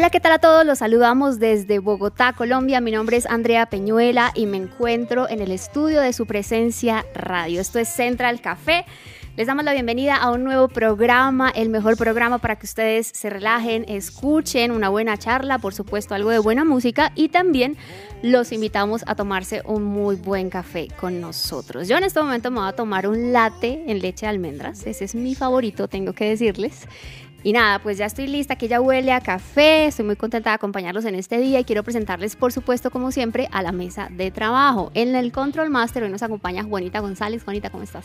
Hola, ¿qué tal a todos? Los saludamos desde Bogotá, Colombia. Mi nombre es Andrea Peñuela y me encuentro en el estudio de su presencia radio. Esto es Central Café. Les damos la bienvenida a un nuevo programa, el mejor programa para que ustedes se relajen, escuchen una buena charla, por supuesto algo de buena música y también los invitamos a tomarse un muy buen café con nosotros. Yo en este momento me voy a tomar un latte en leche de almendras, ese es mi favorito, tengo que decirles. Y nada, pues ya estoy lista, que ya huele a café, estoy muy contenta de acompañarlos en este día y quiero presentarles, por supuesto, como siempre, a la mesa de trabajo. En el Control Master hoy nos acompaña Juanita González. Juanita, ¿cómo estás?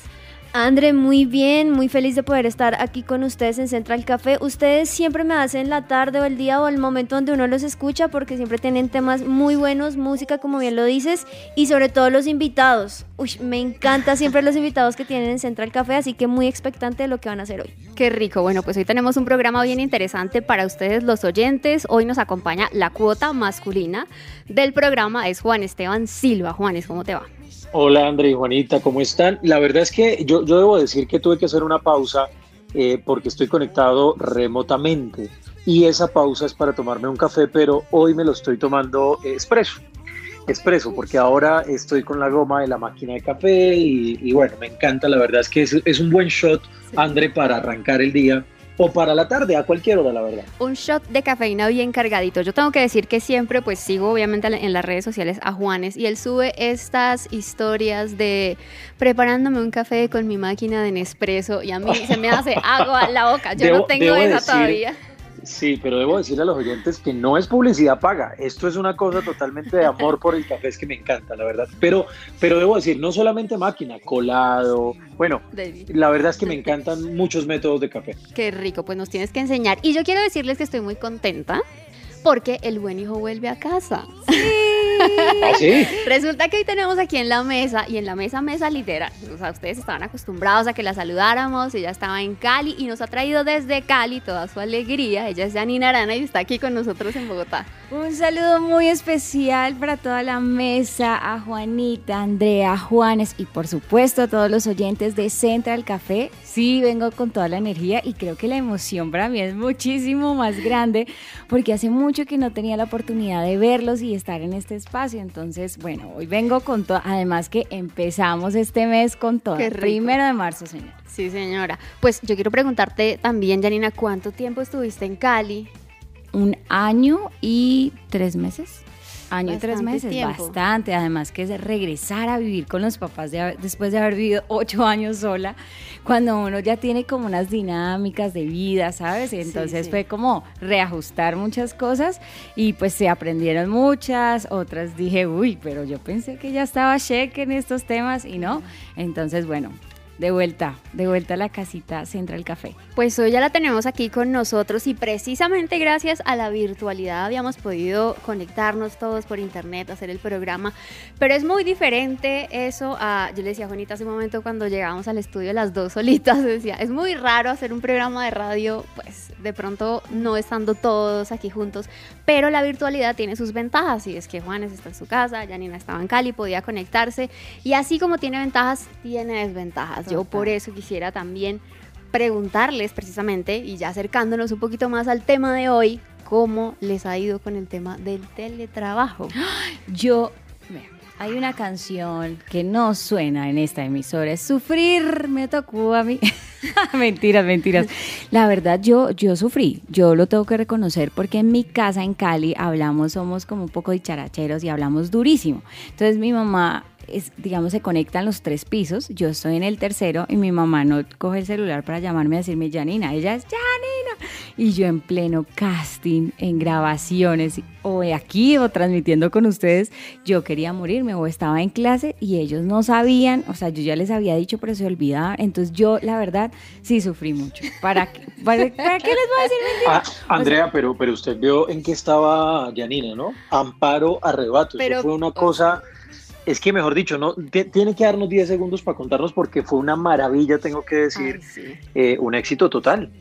André, muy bien, muy feliz de poder estar aquí con ustedes en Central Café. Ustedes siempre me hacen la tarde o el día o el momento donde uno los escucha porque siempre tienen temas muy buenos, música como bien lo dices y sobre todo los invitados. Uy, me encanta siempre los invitados que tienen en Central Café, así que muy expectante de lo que van a hacer hoy. Qué rico. Bueno, pues hoy tenemos un programa bien interesante para ustedes los oyentes. Hoy nos acompaña la cuota masculina del programa, es Juan Esteban Silva. Juanes, ¿cómo te va? Hola André y Juanita, ¿cómo están? La verdad es que yo, yo debo decir que tuve que hacer una pausa eh, porque estoy conectado remotamente y esa pausa es para tomarme un café, pero hoy me lo estoy tomando expreso. Expreso, porque ahora estoy con la goma de la máquina de café y, bueno, me encanta, la verdad es que es, es un buen shot, André, para arrancar el día o para la tarde, a cualquier hora, la verdad. Un shot de cafeína bien cargadito. Yo tengo que decir que siempre pues sigo obviamente en las redes sociales a Juanes y él sube estas historias de preparándome un café con mi máquina de Nespresso y a mí se me hace agua la boca. Yo no tengo esa todavía. Sí, pero debo decirle a los oyentes que no es publicidad paga. Esto es una cosa totalmente de amor por el café, es que me encanta, la verdad. Pero, pero debo decir, no solamente máquina, colado. Bueno, la verdad es que me encantan muchos métodos de café. Qué rico, pues nos tienes que enseñar. Y yo quiero decirles que estoy muy contenta porque el buen hijo vuelve a casa. ¿Ah, sí? Resulta que hoy tenemos aquí en la mesa, y en la mesa, mesa literal. O sea, ustedes estaban acostumbrados a que la saludáramos, ella estaba en Cali y nos ha traído desde Cali toda su alegría. Ella es Janina Arana y está aquí con nosotros en Bogotá. Un saludo muy especial para toda la mesa, a Juanita, Andrea, Juanes y por supuesto a todos los oyentes de Central Café. Sí, vengo con toda la energía y creo que la emoción para mí es muchísimo más grande porque hace mucho que no tenía la oportunidad de verlos y estar en este espacio. Entonces, bueno, hoy vengo con todo, además que empezamos este mes con todo. Primero de marzo, señora. Sí, señora. Pues yo quiero preguntarte también, Janina, ¿cuánto tiempo estuviste en Cali? un año y tres meses. Año y tres meses, bastante. Además que es regresar a vivir con los papás después de haber vivido ocho años sola, cuando uno ya tiene como unas dinámicas de vida, ¿sabes? Y entonces fue como reajustar muchas cosas y pues se aprendieron muchas, otras dije, uy, pero yo pensé que ya estaba cheque en estos temas y no. Entonces, bueno, de vuelta, de vuelta a la casita Central Café. Pues hoy ya la tenemos aquí con nosotros y precisamente gracias a la virtualidad habíamos podido conectarnos todos por internet, hacer el programa, pero es muy diferente eso a, yo le decía a Juanita hace un momento cuando llegábamos al estudio las dos solitas, decía, es muy raro hacer un programa de radio, pues de pronto no estando todos aquí juntos, pero la virtualidad tiene sus ventajas y es que Juanes está en su casa, Janina estaba en Cali, podía conectarse y así como tiene ventajas, tiene desventajas. Yo por eso quisiera también preguntarles precisamente, y ya acercándonos un poquito más al tema de hoy, cómo les ha ido con el tema del teletrabajo. Yo, hay una canción que no suena en esta emisora, es Sufrir, me tocó a mí. mentiras, mentiras. La verdad, yo, yo sufrí, yo lo tengo que reconocer porque en mi casa en Cali hablamos, somos como un poco dicharacheros y hablamos durísimo. Entonces mi mamá digamos, se conectan los tres pisos, yo estoy en el tercero y mi mamá no coge el celular para llamarme a decirme Janina, ella es Janina. y yo en pleno casting, en grabaciones, o aquí o transmitiendo con ustedes, yo quería morirme o estaba en clase y ellos no sabían, o sea, yo ya les había dicho, pero se olvidaba. Entonces yo, la verdad, sí sufrí mucho. ¿Para, qué, para, qué les voy a decir ah, Andrea, pero, pero usted vio en qué estaba Janina, ¿no? Amparo arrebato. Eso fue una cosa... Es que, mejor dicho, no tiene que darnos 10 segundos para contarnos porque fue una maravilla, tengo que decir, eh, un éxito total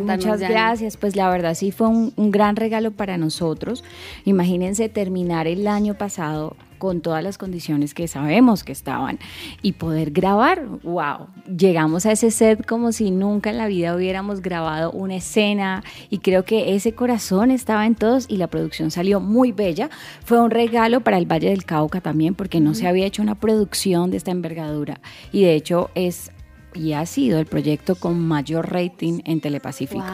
muchas gracias. Pues la verdad sí fue un, gran regalo para nosotros. Imagínense terminar el año pasado con todas las condiciones que sabemos que estaban y poder grabar, wow, llegamos a ese set como si nunca en la vida hubiéramos grabado una escena y creo que ese corazón estaba en todos y la producción salió muy bella. Fue un regalo para el Valle del Cauca también porque no se había hecho una producción de esta envergadura y de hecho es y ha sido el proyecto con mayor rating en Telepacífico.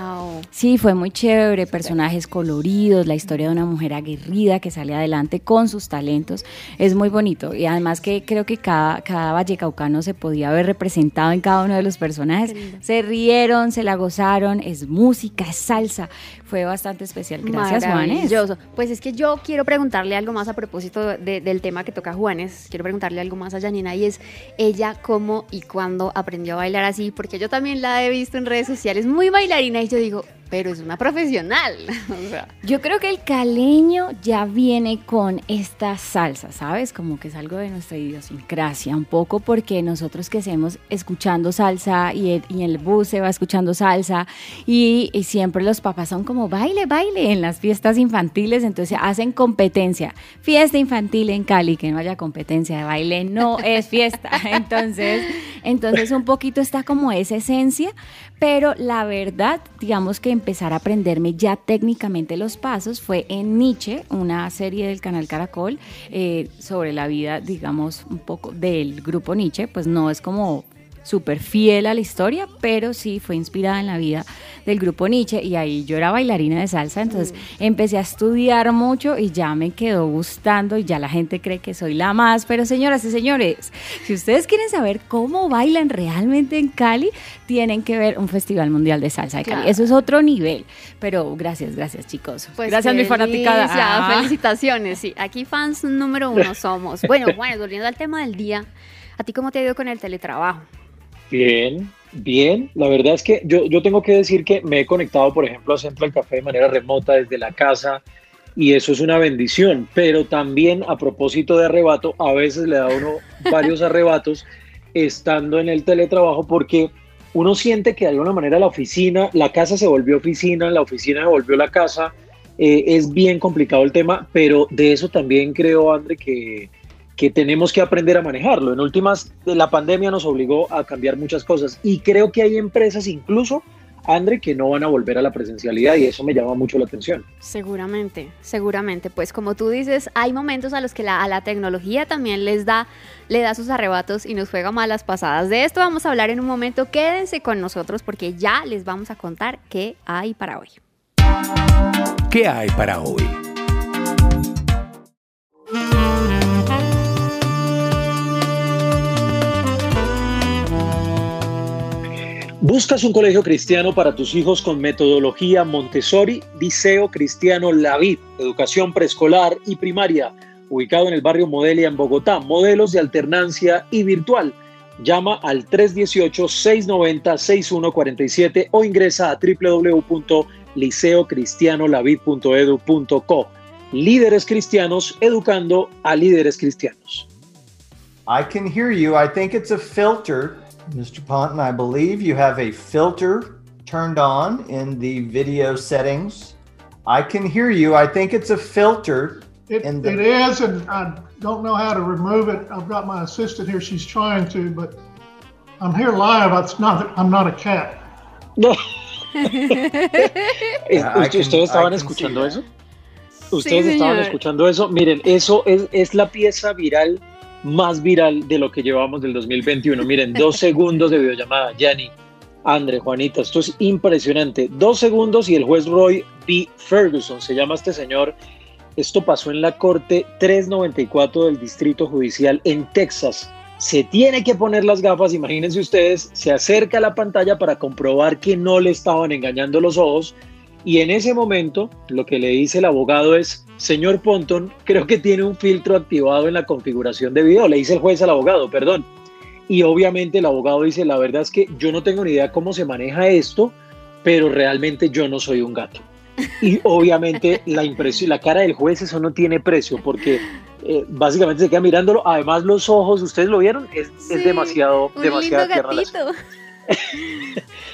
Sí, fue muy chévere, personajes coloridos, la historia de una mujer aguerrida que sale adelante con sus talentos. Es muy bonito y además que creo que cada, cada vallecaucano se podía ver representado en cada uno de los personajes. Se rieron, se la gozaron, es música, es salsa. Fue bastante especial. Gracias, Juanes. Pues es que yo quiero preguntarle algo más a propósito del tema que toca Juanes. Quiero preguntarle algo más a Janina y es ella cómo y cuándo aprendió a bailar así, porque yo también la he visto en redes sociales muy bailarina y yo digo, pero es una profesional. Yo creo que el caleño ya viene con esta salsa, ¿sabes? Como que es algo de nuestra idiosincrasia, un poco porque nosotros que hacemos escuchando salsa y, en el bus se va escuchando salsa y, siempre los papás son como baile, baile en las fiestas infantiles, entonces hacen competencia. Fiesta infantil en Cali, que no haya competencia de baile, no es fiesta. Entonces, entonces un poquito está como esa esencia, pero la verdad, digamos que empezar a aprenderme ya técnicamente los pasos fue en Nietzsche, una serie del canal Caracol eh, sobre la vida, digamos, un poco del grupo Nietzsche, pues no es como súper fiel a la historia, pero sí fue inspirada en la vida del grupo Nietzsche y ahí yo era bailarina de salsa, entonces mm. empecé a estudiar mucho y ya me quedó gustando y ya la gente cree que soy la más, pero señoras y señores, si ustedes quieren saber cómo bailan realmente en Cali, tienen que ver un Festival Mundial de Salsa de Cali. Eso es otro nivel, pero gracias, gracias chicos. Pues gracias mi fanaticada. Ah. Felicitaciones, sí, aquí fans número uno somos. Bueno, bueno, volviendo al tema del día, ¿a ti cómo te ha ido con el teletrabajo? Bien, bien. La verdad es que yo, yo tengo que decir que me he conectado, por ejemplo, a Central Café de manera remota desde la casa y eso es una bendición. Pero también a propósito de arrebato, a veces le da uno varios arrebatos estando en el teletrabajo porque uno siente que de alguna manera la oficina, la casa se volvió oficina, la oficina se volvió la casa. Eh, es bien complicado el tema, pero de eso también creo, André, que que tenemos que aprender a manejarlo. En últimas, la pandemia nos obligó a cambiar muchas cosas y creo que hay empresas incluso, Andre, que no van a volver a la presencialidad y eso me llama mucho la atención. Seguramente, seguramente. Pues como tú dices, hay momentos a los que la, a la tecnología también les da, le da sus arrebatos y nos juega malas pasadas. De esto vamos a hablar en un momento. Quédense con nosotros porque ya les vamos a contar qué hay para hoy. ¿Qué hay para hoy? ¿Buscas un colegio cristiano para tus hijos con metodología Montessori? Liceo Cristiano Lavid, educación preescolar y primaria, ubicado en el barrio Modelia en Bogotá, modelos de alternancia y virtual. Llama al 318-690-6147 o ingresa a www.liceocristianolavid.edu.co. Líderes cristianos educando a líderes cristianos. I can hear you. I think it's a filter. Mr. Ponton, I believe you have a filter turned on in the video settings. I can hear you. I think it's a filter. It, the... it is, and I don't know how to remove it. I've got my assistant here. She's trying to, but I'm here live. It's not. I'm not a cat. Eh, no. ¿Ustedes estaban escuchando eso? ¿Ustedes sí, estaban escuchando eso? Miren, eso es, es la pieza viral más viral de lo que llevamos del 2021. Miren, dos segundos de videollamada. Yanni, André, Juanita, esto es impresionante. Dos segundos y el juez Roy B. Ferguson, se llama este señor. Esto pasó en la Corte 394 del Distrito Judicial en Texas. Se tiene que poner las gafas, imagínense ustedes, se acerca a la pantalla para comprobar que no le estaban engañando los ojos Y en ese momento, lo que le dice el abogado es, señor Ponton, creo que tiene un filtro activado en la configuración de video. Le dice el juez al abogado, perdón. Y obviamente el abogado dice, la verdad es que yo no tengo ni idea cómo se maneja esto, pero realmente yo no soy un gato. Y obviamente la impresión, la cara del juez, eso no tiene precio, porque eh, básicamente se queda mirándolo. Además, los ojos, ustedes lo vieron, es, demasiado, demasiado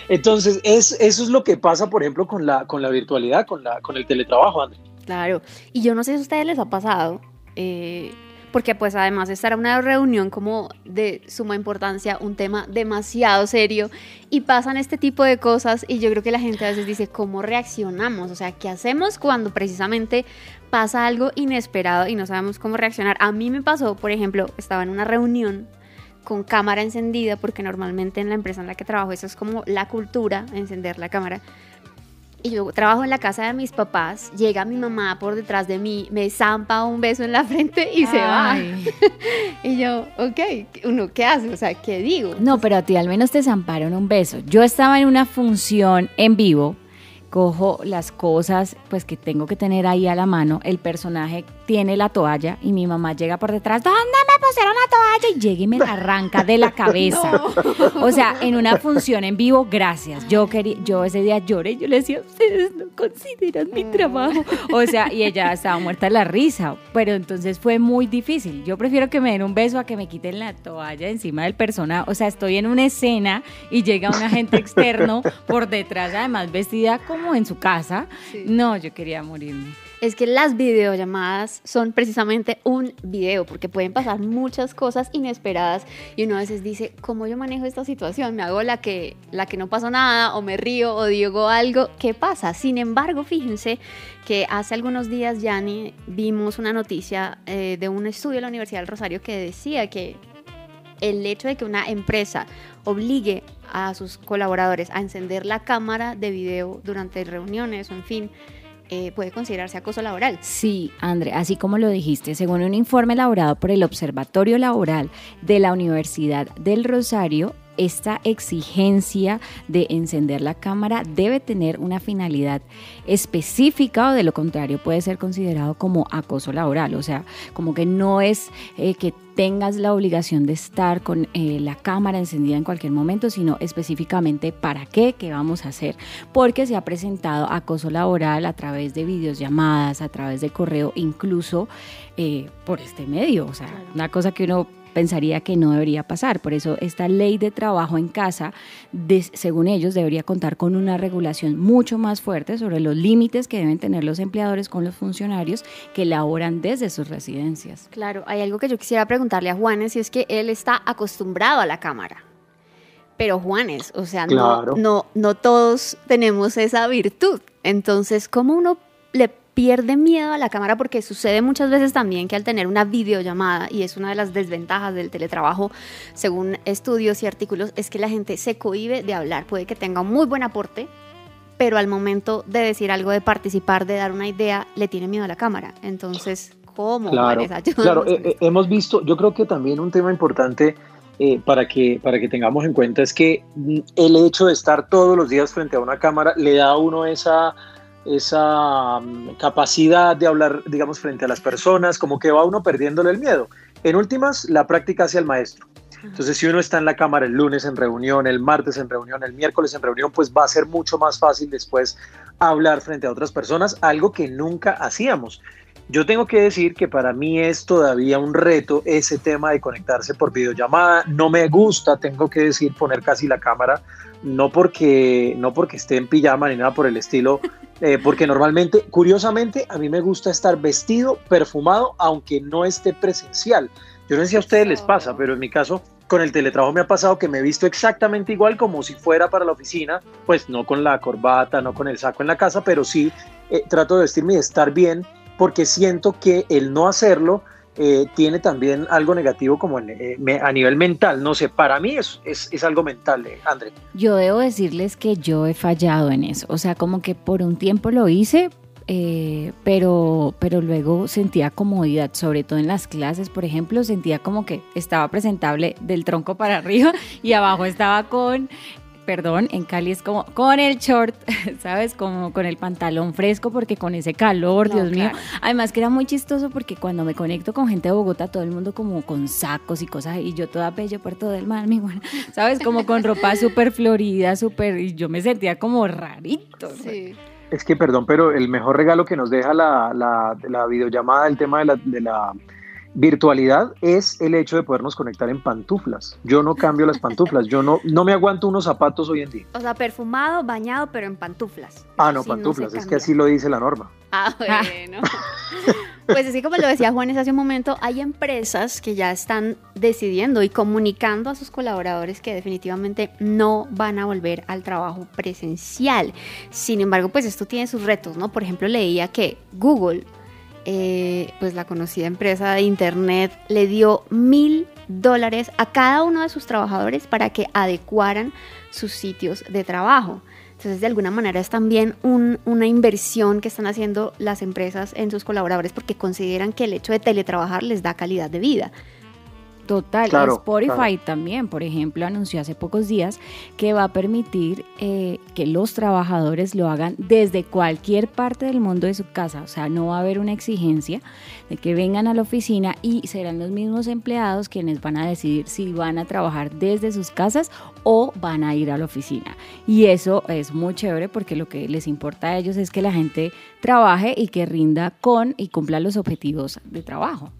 Entonces, es, eso es lo que pasa, por ejemplo, con la, con la virtualidad, con, la, con el teletrabajo, André. Claro, y yo no sé si a ustedes les ha pasado, eh, porque pues además estar en una reunión como de suma importancia, un tema demasiado serio, y pasan este tipo de cosas, y yo creo que la gente a veces dice, ¿cómo reaccionamos? O sea, ¿qué hacemos cuando precisamente pasa algo inesperado y no sabemos cómo reaccionar? A mí me pasó, por ejemplo, estaba en una reunión con cámara encendida, porque normalmente en la empresa en la que trabajo eso es como la cultura, encender la cámara. Y yo trabajo en la casa de mis papás, llega mi mamá por detrás de mí, me zampa un beso en la frente y se va. y yo, ok, uno, ¿qué hace? O sea, ¿qué digo? No, pero a ti al menos te zamparon un beso. Yo estaba en una función en vivo cojo las cosas pues que tengo que tener ahí a la mano, el personaje tiene la toalla y mi mamá llega por detrás, ¿dónde me pusieron la toalla? Y llega y me la arranca de la cabeza. O sea, en una función en vivo, gracias. Yo quería, yo ese día lloré, yo le decía, ustedes no consideran mi trabajo. O sea, y ella estaba muerta de la risa, pero entonces fue muy difícil. Yo prefiero que me den un beso a que me quiten la toalla encima del personaje. O sea, estoy en una escena y llega un agente externo por detrás, además vestida como en su casa. No, yo quería morirme. Es que las videollamadas son precisamente un video, porque pueden pasar muchas cosas inesperadas y uno a veces dice, ¿cómo yo manejo esta situación? ¿Me hago la que, la que no pasó nada o me río o digo algo? ¿Qué pasa? Sin embargo, fíjense que hace algunos días, Yanni, vimos una noticia eh, de un estudio de la Universidad del Rosario que decía que el hecho de que una empresa obligue a sus colaboradores a encender la cámara de video durante reuniones o en fin, eh, puede considerarse acoso laboral. Sí, André, así como lo dijiste, según un informe elaborado por el Observatorio Laboral de la Universidad del Rosario, esta exigencia de encender la cámara debe tener una finalidad específica o de lo contrario puede ser considerado como acoso laboral, o sea, como que no es eh, que tengas la obligación de estar con eh, la cámara encendida en cualquier momento, sino específicamente para qué, qué vamos a hacer, porque se ha presentado acoso laboral a través de videollamadas, a través de correo, incluso eh, por este medio, o sea, una cosa que uno pensaría que no debería pasar. Por eso esta ley de trabajo en casa, según ellos, debería contar con una regulación mucho más fuerte sobre los límites que deben tener los empleadores con los funcionarios que laboran desde sus residencias. Claro, hay algo que yo quisiera preguntarle a Juanes y es que él está acostumbrado a la cámara. Pero Juanes, o sea, no, no, no todos tenemos esa virtud. Entonces, ¿cómo uno le pierde miedo a la cámara porque sucede muchas veces también que al tener una videollamada, y es una de las desventajas del teletrabajo, según estudios y artículos, es que la gente se cohibe de hablar. Puede que tenga un muy buen aporte, pero al momento de decir algo, de participar, de dar una idea, le tiene miedo a la cámara. Entonces, ¿cómo? Claro, claro eh, eh, hemos visto, yo creo que también un tema importante eh, para, que, para que tengamos en cuenta es que mm, el hecho de estar todos los días frente a una cámara le da a uno esa esa mm, capacidad de hablar, digamos, frente a las personas, como que va uno perdiéndole el miedo. En últimas, la práctica hacia el maestro. Entonces, si uno está en la cámara el lunes en reunión, el martes en reunión, el miércoles en reunión, pues va a ser mucho más fácil después hablar frente a otras personas, algo que nunca hacíamos. Yo tengo que decir que para mí es todavía un reto ese tema de conectarse por videollamada. No me gusta, tengo que decir, poner casi la cámara, no porque, no porque esté en pijama ni nada por el estilo, eh, porque normalmente, curiosamente, a mí me gusta estar vestido, perfumado, aunque no esté presencial. Yo no sé si a ustedes les pasa, pero en mi caso, con el teletrabajo me ha pasado que me he visto exactamente igual como si fuera para la oficina, pues no con la corbata, no con el saco en la casa, pero sí eh, trato de vestirme y estar bien, porque siento que el no hacerlo eh, tiene también algo negativo como eh, a nivel mental. No sé, para mí es, es, algo mental, eh, André. Yo debo decirles que yo he fallado en eso. O sea, como que por un tiempo lo hice, pero, pero luego sentía comodidad, sobre todo en las clases, por ejemplo, sentía como que estaba presentable del tronco para arriba y abajo estaba con perdón, en Cali es como con el short, ¿sabes? Como con el pantalón fresco porque con ese calor, Dios mío. Además que era muy chistoso porque cuando me conecto con gente de Bogotá, todo el mundo como con sacos y cosas y yo toda bello Puerto del Mar, mi buena, ¿sabes? Como con ropa súper florida, súper y yo me sentía como rarito. Sí. Es que, perdón, pero el mejor regalo que nos deja la, la, videollamada, el tema de la, de la virtualidad es el hecho de podernos conectar en pantuflas. Yo no cambio las pantuflas, yo no, no me aguanto unos zapatos hoy en día. O sea, perfumado, bañado, pero en pantuflas. Ah, no, pantuflas, es que así lo dice la norma. Ah, bueno. pues así como lo decía Juanes hace un momento, hay empresas que ya están decidiendo y comunicando a sus colaboradores que definitivamente no van a volver al trabajo presencial. Sin embargo, pues esto tiene sus retos, ¿no? Por ejemplo, leía que Google eh, pues la conocida empresa de internet le dio mil dólares a cada uno de sus trabajadores para que adecuaran sus sitios de trabajo. Entonces, de alguna manera es también una inversión que están haciendo las empresas en sus colaboradores porque consideran que el hecho de teletrabajar les da calidad de vida. Total, Spotify también, por ejemplo, anunció hace pocos días que va a permitir eh, que los trabajadores lo hagan desde cualquier parte del mundo de su casa. O sea, no va a haber una exigencia de que vengan a la oficina y serán los mismos empleados quienes van a decidir si van a trabajar desde sus casas o van a ir a la oficina. Y eso es muy chévere porque lo que les importa a ellos es que la gente trabaje y que rinda con y cumpla los objetivos de trabajo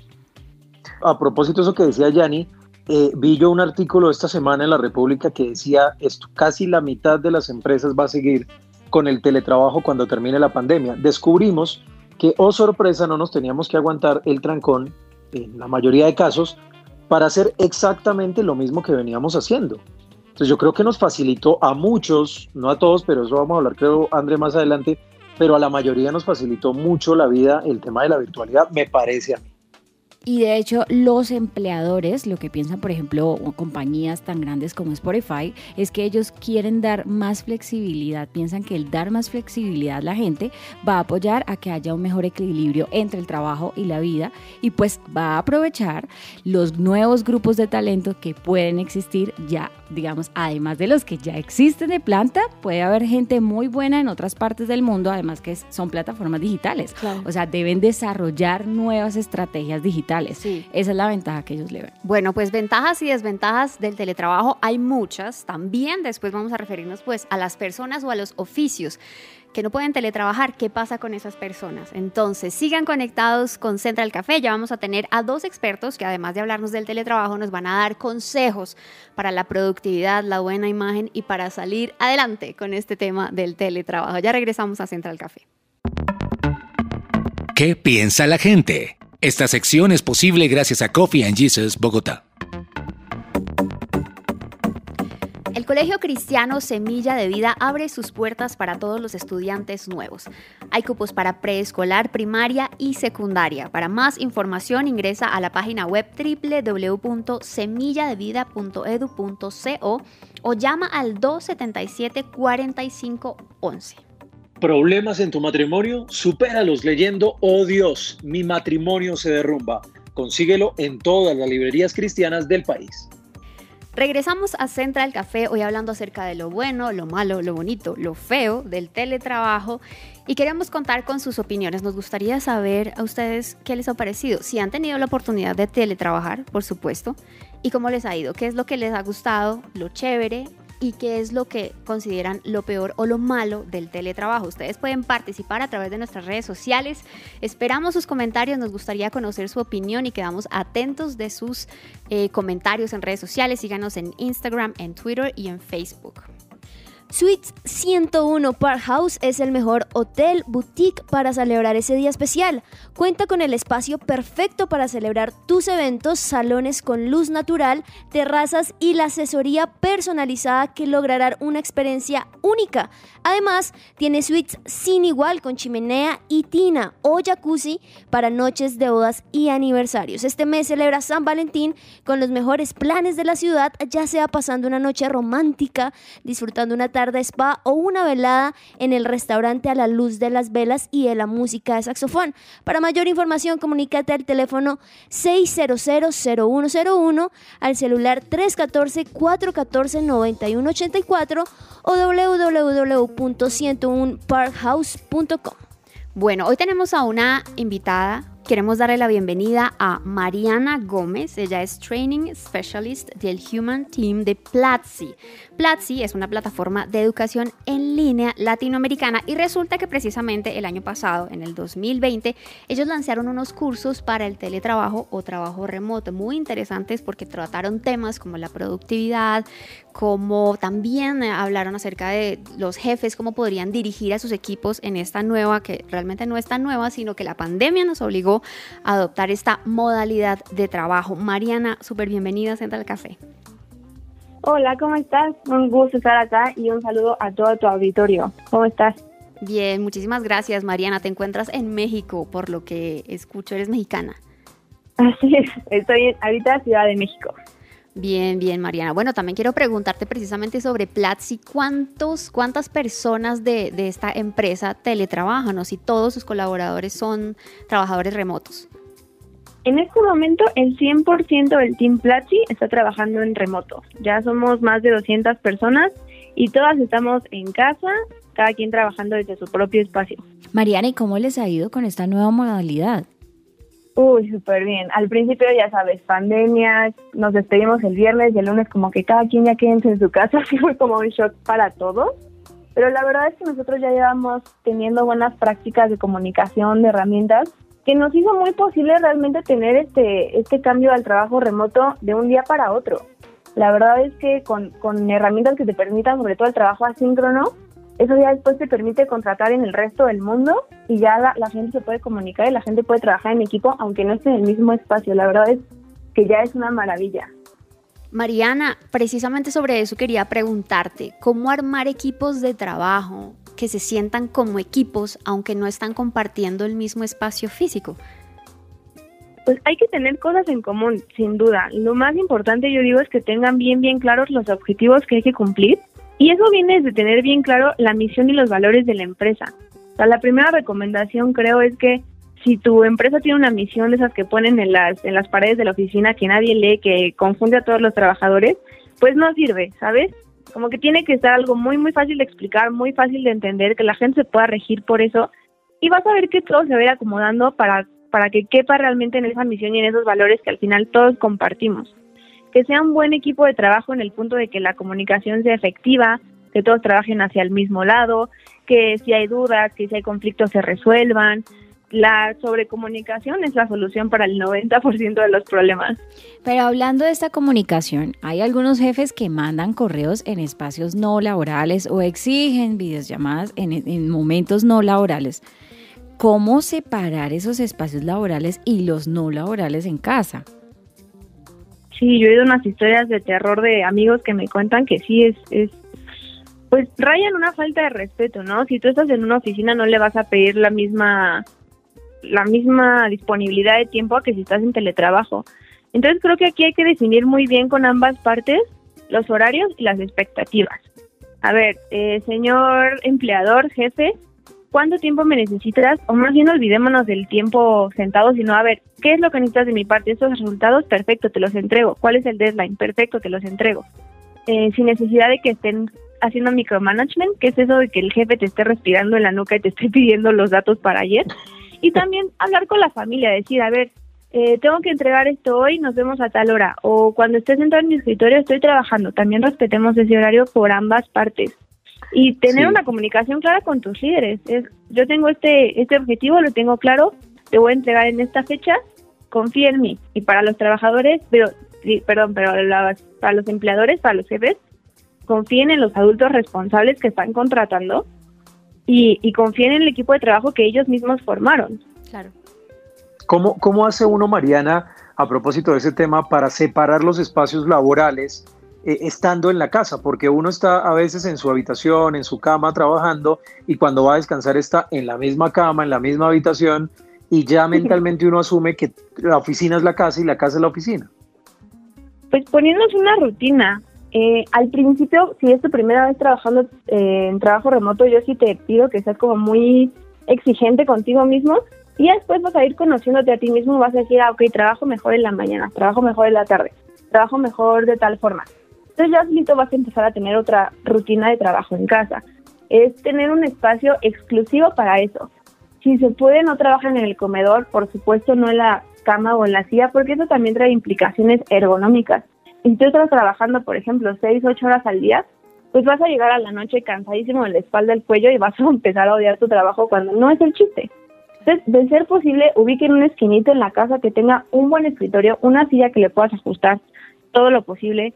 a propósito de eso que decía Yanni, eh, vi yo un artículo esta semana en La República que decía esto, casi la mitad de las empresas va a seguir con el teletrabajo cuando termine la pandemia. Descubrimos que, oh sorpresa, no nos teníamos que aguantar el trancón, en la mayoría de casos, para hacer exactamente lo mismo que veníamos haciendo. Entonces yo creo que nos facilitó a muchos, no a todos, pero eso vamos a hablar creo André más adelante, pero a la mayoría nos facilitó mucho la vida el tema de la virtualidad, me parece a mí. Y de hecho, los empleadores, lo que piensan, por ejemplo, compañías tan grandes como Spotify, es que ellos quieren dar más flexibilidad. Piensan que el dar más flexibilidad a la gente va a apoyar a que haya un mejor equilibrio entre el trabajo y la vida y pues va a aprovechar los nuevos grupos de talento que pueden existir ya, digamos, además de los que ya existen de planta, puede haber gente muy buena en otras partes del mundo, además que son plataformas digitales. O sea, deben desarrollar nuevas estrategias digitales Sí. Esa es la ventaja que ellos le ven. Bueno, pues ventajas y desventajas del teletrabajo hay muchas. También después vamos a referirnos pues a las personas o a los oficios que no pueden teletrabajar, ¿qué pasa con esas personas? Entonces, sigan conectados con Central Café. Ya vamos a tener a dos expertos que además de hablarnos del teletrabajo, nos van a dar consejos para la productividad, la buena imagen y para salir adelante con este tema del teletrabajo. Ya regresamos a Central Café. ¿Qué piensa la gente? Esta sección es posible gracias a Coffee and Jesus Bogotá. Colegio Cristiano Semilla de Vida abre sus puertas para todos los estudiantes nuevos. Hay cupos para preescolar, primaria y secundaria. Para más información ingresa a la página web www.semilladevida.edu.co o llama al 277 4511. ¿Problemas en tu matrimonio? Supéralos leyendo Oh Dios, mi matrimonio se derrumba. Consíguelo en todas las librerías cristianas del país. Regresamos a Central Café hoy hablando acerca de lo bueno, lo malo, lo bonito, lo feo del teletrabajo. Y queremos contar con sus opiniones. Nos gustaría saber a ustedes qué les ha parecido, si han tenido la oportunidad de teletrabajar, por supuesto, y cómo les ha ido, qué es lo que les ha gustado, lo chévere, y qué es lo que consideran lo peor o lo malo del teletrabajo. Ustedes pueden participar a través de nuestras redes sociales. Esperamos sus comentarios, nos gustaría conocer su opinión y quedamos atentos de sus eh, comentarios en redes sociales. Síganos en Instagram, en Twitter y en Facebook. Suites 101 Park House es el mejor hotel boutique para celebrar ese día especial. Cuenta con el espacio perfecto para celebrar tus eventos, salones con luz natural, terrazas y la asesoría personalizada que lograrán una experiencia única. Además, tiene suites sin igual con chimenea y tina o jacuzzi para noches de bodas y aniversarios. Este mes celebra San Valentín con los mejores planes de la ciudad, ya sea pasando una noche romántica, disfrutando una tarde tarde spa o una velada en el restaurante a la luz de las velas y de la música de saxofón. Para mayor información, comunícate al teléfono 600-0101, al celular 314-414-9184 o www.101parkhouse.com. Bueno, hoy tenemos a una invitada Queremos darle la bienvenida a Mariana Gómez. Ella es Training Specialist del Human Team de Platzi. Platzi es una plataforma de educación en línea latinoamericana y resulta que precisamente el año pasado, en el 2020, ellos lanzaron unos cursos para el teletrabajo o trabajo remoto muy interesantes porque trataron temas como la productividad, como también hablaron acerca de los jefes, cómo podrían dirigir a sus equipos en esta nueva, que realmente no es tan nueva, sino que la pandemia nos obligó adoptar esta modalidad de trabajo. Mariana, súper bienvenida a Central Café. Hola, ¿cómo estás? Un gusto estar acá y un saludo a todo tu auditorio. ¿Cómo estás? Bien, muchísimas gracias, Mariana. Te encuentras en México, por lo que escucho, eres mexicana. Así es, estoy ahorita en Ciudad de México. Bien, bien, Mariana. Bueno, también quiero preguntarte precisamente sobre Platzi. ¿Cuántos, ¿Cuántas personas de, esta empresa teletrabajan o si todos sus colaboradores son trabajadores remotos? En este momento, el 100% del Team Platzi está trabajando en remoto. Ya somos más de 200 personas y todas estamos en casa, cada quien trabajando desde su propio espacio. Mariana, ¿y cómo les ha ido con esta nueva modalidad? Uy, súper bien. Al principio, ya sabes, pandemia, nos despedimos el viernes y el lunes como que cada quien ya quédense en su casa, así fue como un shock para todos. Pero la verdad es que nosotros ya llevamos teniendo buenas prácticas de comunicación, de herramientas, que nos hizo muy posible realmente tener este, este cambio al trabajo remoto de un día para otro. La verdad es que con, con herramientas que te permitan sobre todo el trabajo asíncrono, eso ya después te permite contratar en el resto del mundo y ya la, gente se puede comunicar y la gente puede trabajar en equipo aunque no esté en el mismo espacio. La verdad es que ya es una maravilla. Mariana, precisamente sobre eso quería preguntarte, ¿cómo armar equipos de trabajo que se sientan como equipos aunque no están compartiendo el mismo espacio físico? Pues hay que tener cosas en común, sin duda. Lo más importante yo digo es que tengan bien, bien claros los objetivos que hay que cumplir y eso viene desde tener bien claro la misión y los valores de la empresa. O sea, la primera recomendación creo es que si tu empresa tiene una misión de esas que ponen en las, en las paredes de la oficina que nadie lee, que confunde a todos los trabajadores, pues no sirve, ¿sabes? Como que tiene que estar algo muy, muy fácil de explicar, muy fácil de entender, que la gente se pueda regir por eso y vas a ver que todo se va a ir acomodando para, para que quepa realmente en esa misión y en esos valores que al final todos compartimos que sea un buen equipo de trabajo en el punto de que la comunicación sea efectiva, que todos trabajen hacia el mismo lado, que si hay dudas, que si hay conflictos se resuelvan. La sobrecomunicación es la solución para el 90% de los problemas. Pero hablando de esta comunicación, hay algunos jefes que mandan correos en espacios no laborales o exigen videollamadas en, en momentos no laborales. ¿Cómo separar esos espacios laborales y los no laborales en casa? Sí, yo he oído unas historias de terror de amigos que me cuentan que sí es, es pues rayan una falta de respeto, ¿no? Si tú estás en una oficina no le vas a pedir la misma la misma disponibilidad de tiempo que si estás en teletrabajo. Entonces creo que aquí hay que definir muy bien con ambas partes los horarios y las expectativas. A ver, eh, señor empleador, jefe, ¿cuánto tiempo me necesitas? O más bien olvidémonos del tiempo sentado, sino a ver, ¿qué es lo que necesitas de mi parte? Estos resultados, perfecto, te los entrego. ¿Cuál es el deadline? Perfecto, te los entrego. Eh, sin necesidad de que estén haciendo micromanagement, que es eso de que el jefe te esté respirando en la nuca y te esté pidiendo los datos para ayer. Y también hablar con la familia, decir, a ver, eh, tengo que entregar esto hoy, nos vemos a tal hora. O cuando estés sentado en mi escritorio, estoy trabajando. También respetemos ese horario por ambas partes y tener una comunicación clara con tus líderes. Es, yo tengo este, este objetivo, lo tengo claro, te voy a entregar en esta fecha, confía en mí. Y para los trabajadores, pero, perdón, pero para los empleadores, para los jefes, confíen en los adultos responsables que están contratando y, y confíen en el equipo de trabajo que ellos mismos formaron. Claro. ¿Cómo, ¿Cómo hace uno, Mariana, a propósito de ese tema, para separar los espacios laborales eh, estando en la casa, porque uno está a veces en su habitación, en su cama trabajando y cuando va a descansar está en la misma cama, en la misma habitación y ya mentalmente uno asume que la oficina es la casa y la casa es la oficina. Pues poniéndonos una rutina, Eh, al principio, si es tu primera vez trabajando eh, en trabajo remoto, yo sí te pido que seas como muy exigente contigo mismo y después vas a ir conociéndote a ti mismo, vas a decir, ah, ok, trabajo mejor en la mañana, trabajo mejor en la tarde, trabajo mejor de tal forma. Entonces ya solito vas a empezar a tener otra rutina de trabajo en casa. Es tener un espacio exclusivo para eso. Si se puede, no trabajan en el comedor, por supuesto no en la cama o en la silla, porque eso también trae implicaciones ergonómicas. Si tú estás trabajando, por ejemplo, 6, 8 horas al día, pues vas a llegar a la noche cansadísimo de la espalda del cuello y vas a empezar a odiar tu trabajo cuando no es el chiste. Entonces, de ser posible, ubiquen un esquinito en la casa que tenga un buen escritorio, una silla que le puedas ajustar todo lo posible,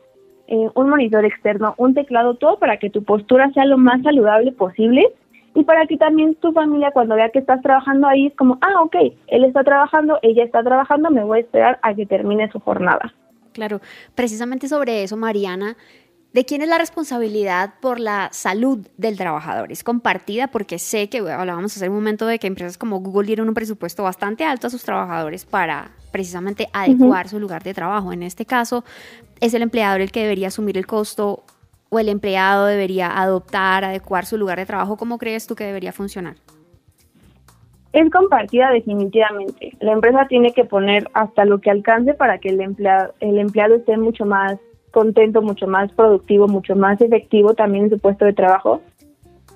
eh, un monitor externo, un teclado, todo para que tu postura sea lo más saludable posible y para que también tu familia cuando vea que estás trabajando ahí es como, ah, ok, él está trabajando, ella está trabajando, me voy a esperar a que termine su jornada. Claro, precisamente sobre eso, Mariana, ¿De quién es la responsabilidad por la salud del trabajador? Es compartida porque sé que hablábamos hace un momento de que empresas como Google dieron un presupuesto bastante alto a sus trabajadores para precisamente adecuar su lugar de trabajo. En este caso, ¿es el empleador el que debería asumir el costo o el empleado debería adoptar, adecuar su lugar de trabajo? ¿Cómo crees tú que debería funcionar? Es compartida definitivamente. La empresa tiene que poner hasta lo que alcance para que el empleado, el empleado esté mucho más contento, mucho más productivo, mucho más efectivo también en su puesto de trabajo.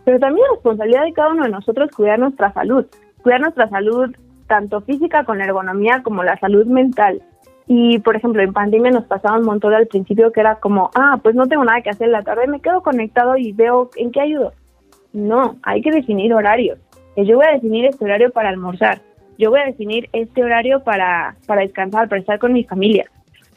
Pero también la responsabilidad de cada uno de nosotros cuidar nuestra salud, cuidar nuestra salud tanto física con ergonomía como la salud mental. Y, por ejemplo, en pandemia nos pasaba un montón al principio que era como, ah, pues no tengo nada que hacer en la tarde, me quedo conectado y veo en qué ayudo. No, hay que definir horarios. Yo voy a definir este horario para almorzar. Yo voy a definir este horario para, para descansar, para estar con mi familia.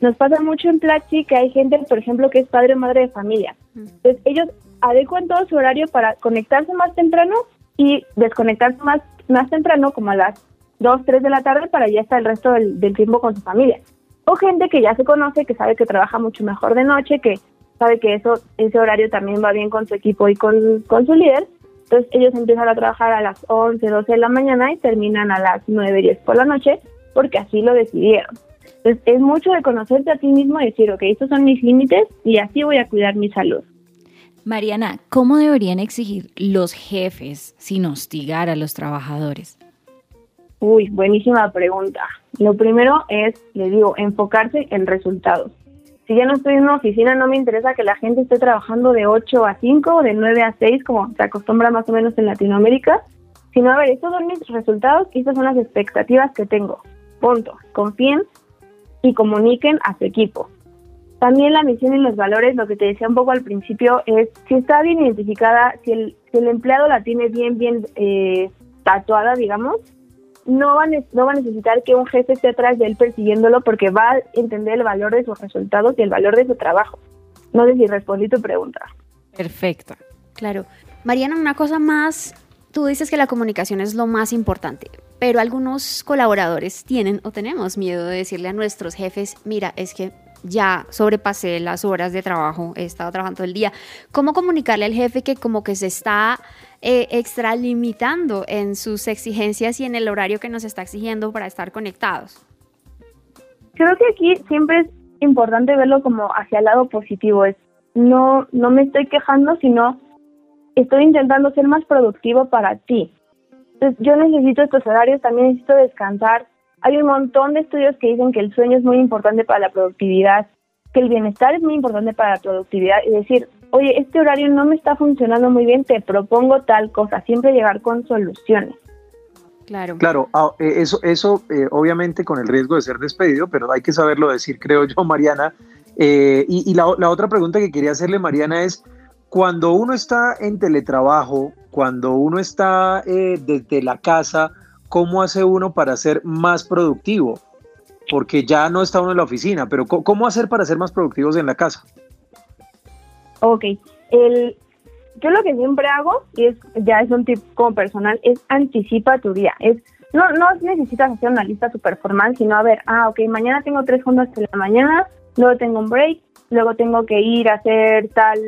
Nos pasa mucho en Platzi que hay gente, por ejemplo, que es padre o madre de familia. Entonces, ellos adecuan todo su horario para conectarse más temprano y desconectarse más, más temprano, como a las 2, 3 de la tarde, para ya estar el resto del, tiempo con su familia. O gente que ya se conoce, que sabe que trabaja mucho mejor de noche, que sabe que eso ese horario también va bien con su equipo y con, con su líder. Entonces ellos empiezan a trabajar a las 11, 12 de la mañana y terminan a las 9, 10 por la noche, porque así lo decidieron. Entonces, es mucho de conocerte a ti mismo y decir, ok, estos son mis límites y así voy a cuidar mi salud. Mariana, ¿cómo deberían exigir los jefes sin hostigar a los trabajadores? Uy, buenísima pregunta. Lo primero es, le digo, enfocarse en resultados. Si ya no estoy en una oficina, no me interesa que la gente esté trabajando de 8 a 5 o de 9 a 6, como se acostumbra más o menos en Latinoamérica, sino a ver, estos son mis resultados y estas son las expectativas que tengo. Punto. Confíen y comuniquen a su equipo. También la misión y los valores, lo que te decía un poco al principio, es si está bien identificada, si el, el empleado la tiene bien, bien eh, tatuada, digamos, no va, no va a necesitar que un jefe esté atrás de él persiguiéndolo porque va a entender el valor de sus resultados y el valor de su trabajo. No sé si respondí tu pregunta. Perfecto. Claro. Mariana, una cosa más, tú dices que la comunicación es lo más importante, pero algunos colaboradores tienen o tenemos miedo de decirle a nuestros jefes, mira, es que ya sobrepasé las horas de trabajo, he estado trabajando todo el día. ¿Cómo comunicarle al jefe que como que se está eh, extralimitando en sus exigencias y en el horario que nos está exigiendo para estar conectados? Creo que aquí siempre es importante verlo como hacia el lado positivo. Es no, no me estoy quejando, sino estoy intentando ser más productivo para ti. Entonces, yo necesito estos horarios, también necesito descansar. Hay un montón de estudios que dicen que el sueño es muy importante para la productividad, que el bienestar es muy importante para la productividad. Es decir, oye, este horario no me está funcionando muy bien, te propongo tal cosa. Siempre llegar con soluciones. Claro. Claro, ah, eh, eso, eso eh, obviamente con el riesgo de ser despedido, pero hay que saberlo decir, creo yo, Mariana. Eh, y, la, la, otra pregunta que quería hacerle, Mariana, es, cuando uno está en teletrabajo, cuando uno está eh, desde la casa, ¿cómo hace uno para ser más productivo? Porque ya no está uno en la oficina, pero ¿cómo hacer para ser más productivos en la casa? Ok, el, yo lo que siempre hago, y es, ya es un tip como personal, es anticipa tu día. Es, no, no necesitas hacer una lista super formal, sino a ver, ah, ok, mañana tengo tres juntas en la mañana, luego tengo un break, luego tengo que ir a hacer tal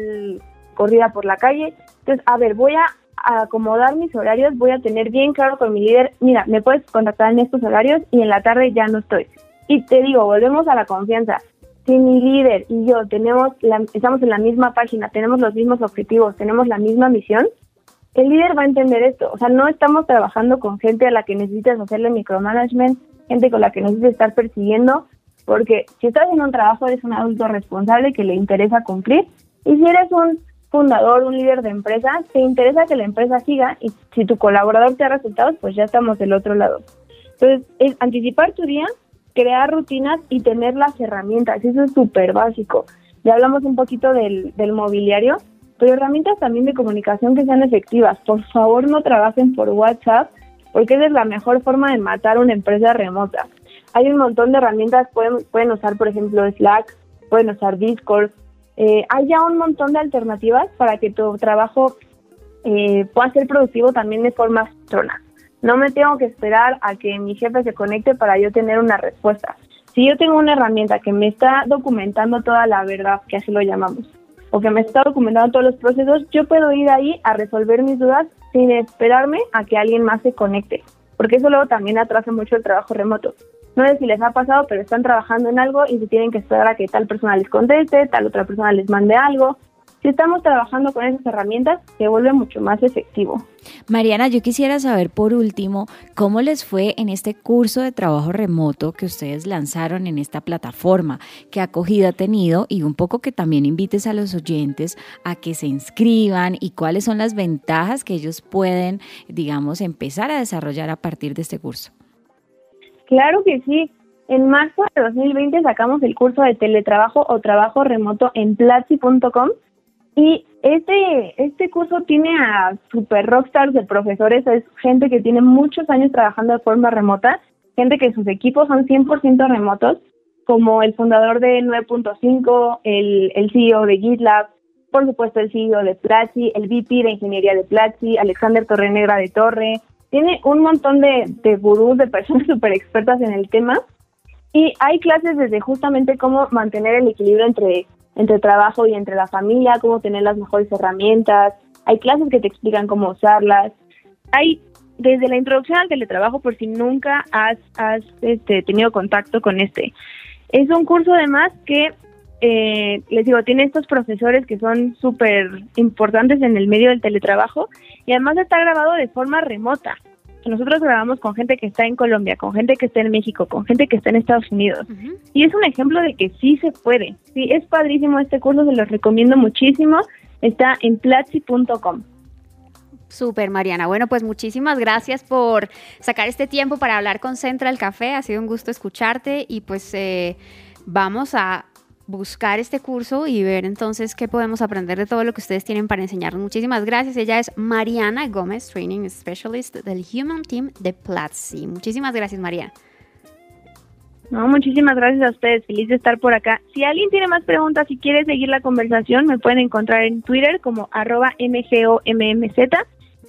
corrida por la calle. Entonces, a ver, voy a acomodar mis horarios, voy a tener bien claro con mi líder, mira, me puedes contactar en estos horarios y en la tarde ya no estoy. Y te digo, volvemos a la confianza. Si mi líder y yo tenemos estamos en la misma página, tenemos los mismos objetivos, tenemos la misma misión, el líder va a entender esto. O sea, no estamos trabajando con gente a la que necesitas hacerle micromanagement, gente con la que necesitas estar persiguiendo, porque si estás en un trabajo eres un adulto responsable que le interesa cumplir, y si eres un fundador, un líder de empresa, te interesa que la empresa siga y si tu colaborador te da resultados, pues ya estamos del otro lado. Entonces, es anticipar tu día, crear rutinas y tener las herramientas, eso es súper básico. Ya hablamos un poquito del, del mobiliario, pero herramientas también de comunicación que sean efectivas. Por favor, no trabajen por WhatsApp, porque esa es la mejor forma de matar una empresa remota. Hay un montón de herramientas, pueden, pueden usar, por ejemplo, Slack, pueden usar Discord. Eh, hay ya un montón de alternativas para que tu trabajo eh, pueda ser productivo también de forma trona. No me tengo que esperar a que mi jefe se conecte para yo tener una respuesta. Si yo tengo una herramienta que me está documentando toda la verdad, que así lo llamamos, o que me está documentando todos los procesos, yo puedo ir ahí a resolver mis dudas sin esperarme a que alguien más se conecte, porque eso luego también atrasa mucho el trabajo remoto. No sé si les ha pasado, pero están trabajando en algo y se tienen que esperar a que tal persona les conteste, tal otra persona les mande algo, si estamos trabajando con esas herramientas, se vuelve mucho más efectivo. Mariana, yo quisiera saber por último cómo les fue en este curso de trabajo remoto que ustedes lanzaron en esta plataforma, qué acogida ha tenido y un poco que también invites a los oyentes a que se inscriban y cuáles son las ventajas que ellos pueden, digamos, empezar a desarrollar a partir de este curso. Claro que sí. En marzo de 2020 sacamos el curso de teletrabajo o trabajo remoto en platzi.com y este, este curso tiene a super rockstars de profesores, es gente que tiene muchos años trabajando de forma remota, gente que sus equipos son 100% remotos, como el fundador de 9.5, el, el CEO de GitLab, por supuesto el CEO de Platzi, el VP de Ingeniería de Platzi, Alexander Torrenegra de Torre. Tiene un montón de, de gurús, de personas súper expertas en el tema. Y hay clases desde justamente cómo mantener el equilibrio entre entre trabajo y entre la familia, cómo tener las mejores herramientas. Hay clases que te explican cómo usarlas. Hay desde la introducción al teletrabajo por si nunca has, has este, tenido contacto con este. Es un curso además que, eh, les digo, tiene estos profesores que son súper importantes en el medio del teletrabajo y además está grabado de forma remota nosotros grabamos con gente que está en Colombia, con gente que está en México, con gente que está en Estados Unidos. Y es un ejemplo de que sí se puede. Sí, es padrísimo este curso, se los recomiendo muchísimo. Está en platzi.com. Super, Mariana. Bueno, pues muchísimas gracias por sacar este tiempo para hablar con Central Café. Ha sido un gusto escucharte y pues eh, vamos a buscar este curso y ver entonces qué podemos aprender de todo lo que ustedes tienen para enseñarnos. Muchísimas gracias. Ella es Mariana Gómez, Training Specialist del Human Team de Platzi. Muchísimas gracias, Mariana. No, muchísimas gracias a ustedes. Feliz de estar por acá. Si alguien tiene más preguntas y quiere seguir la conversación, me pueden encontrar en Twitter como arroba MGOMMZ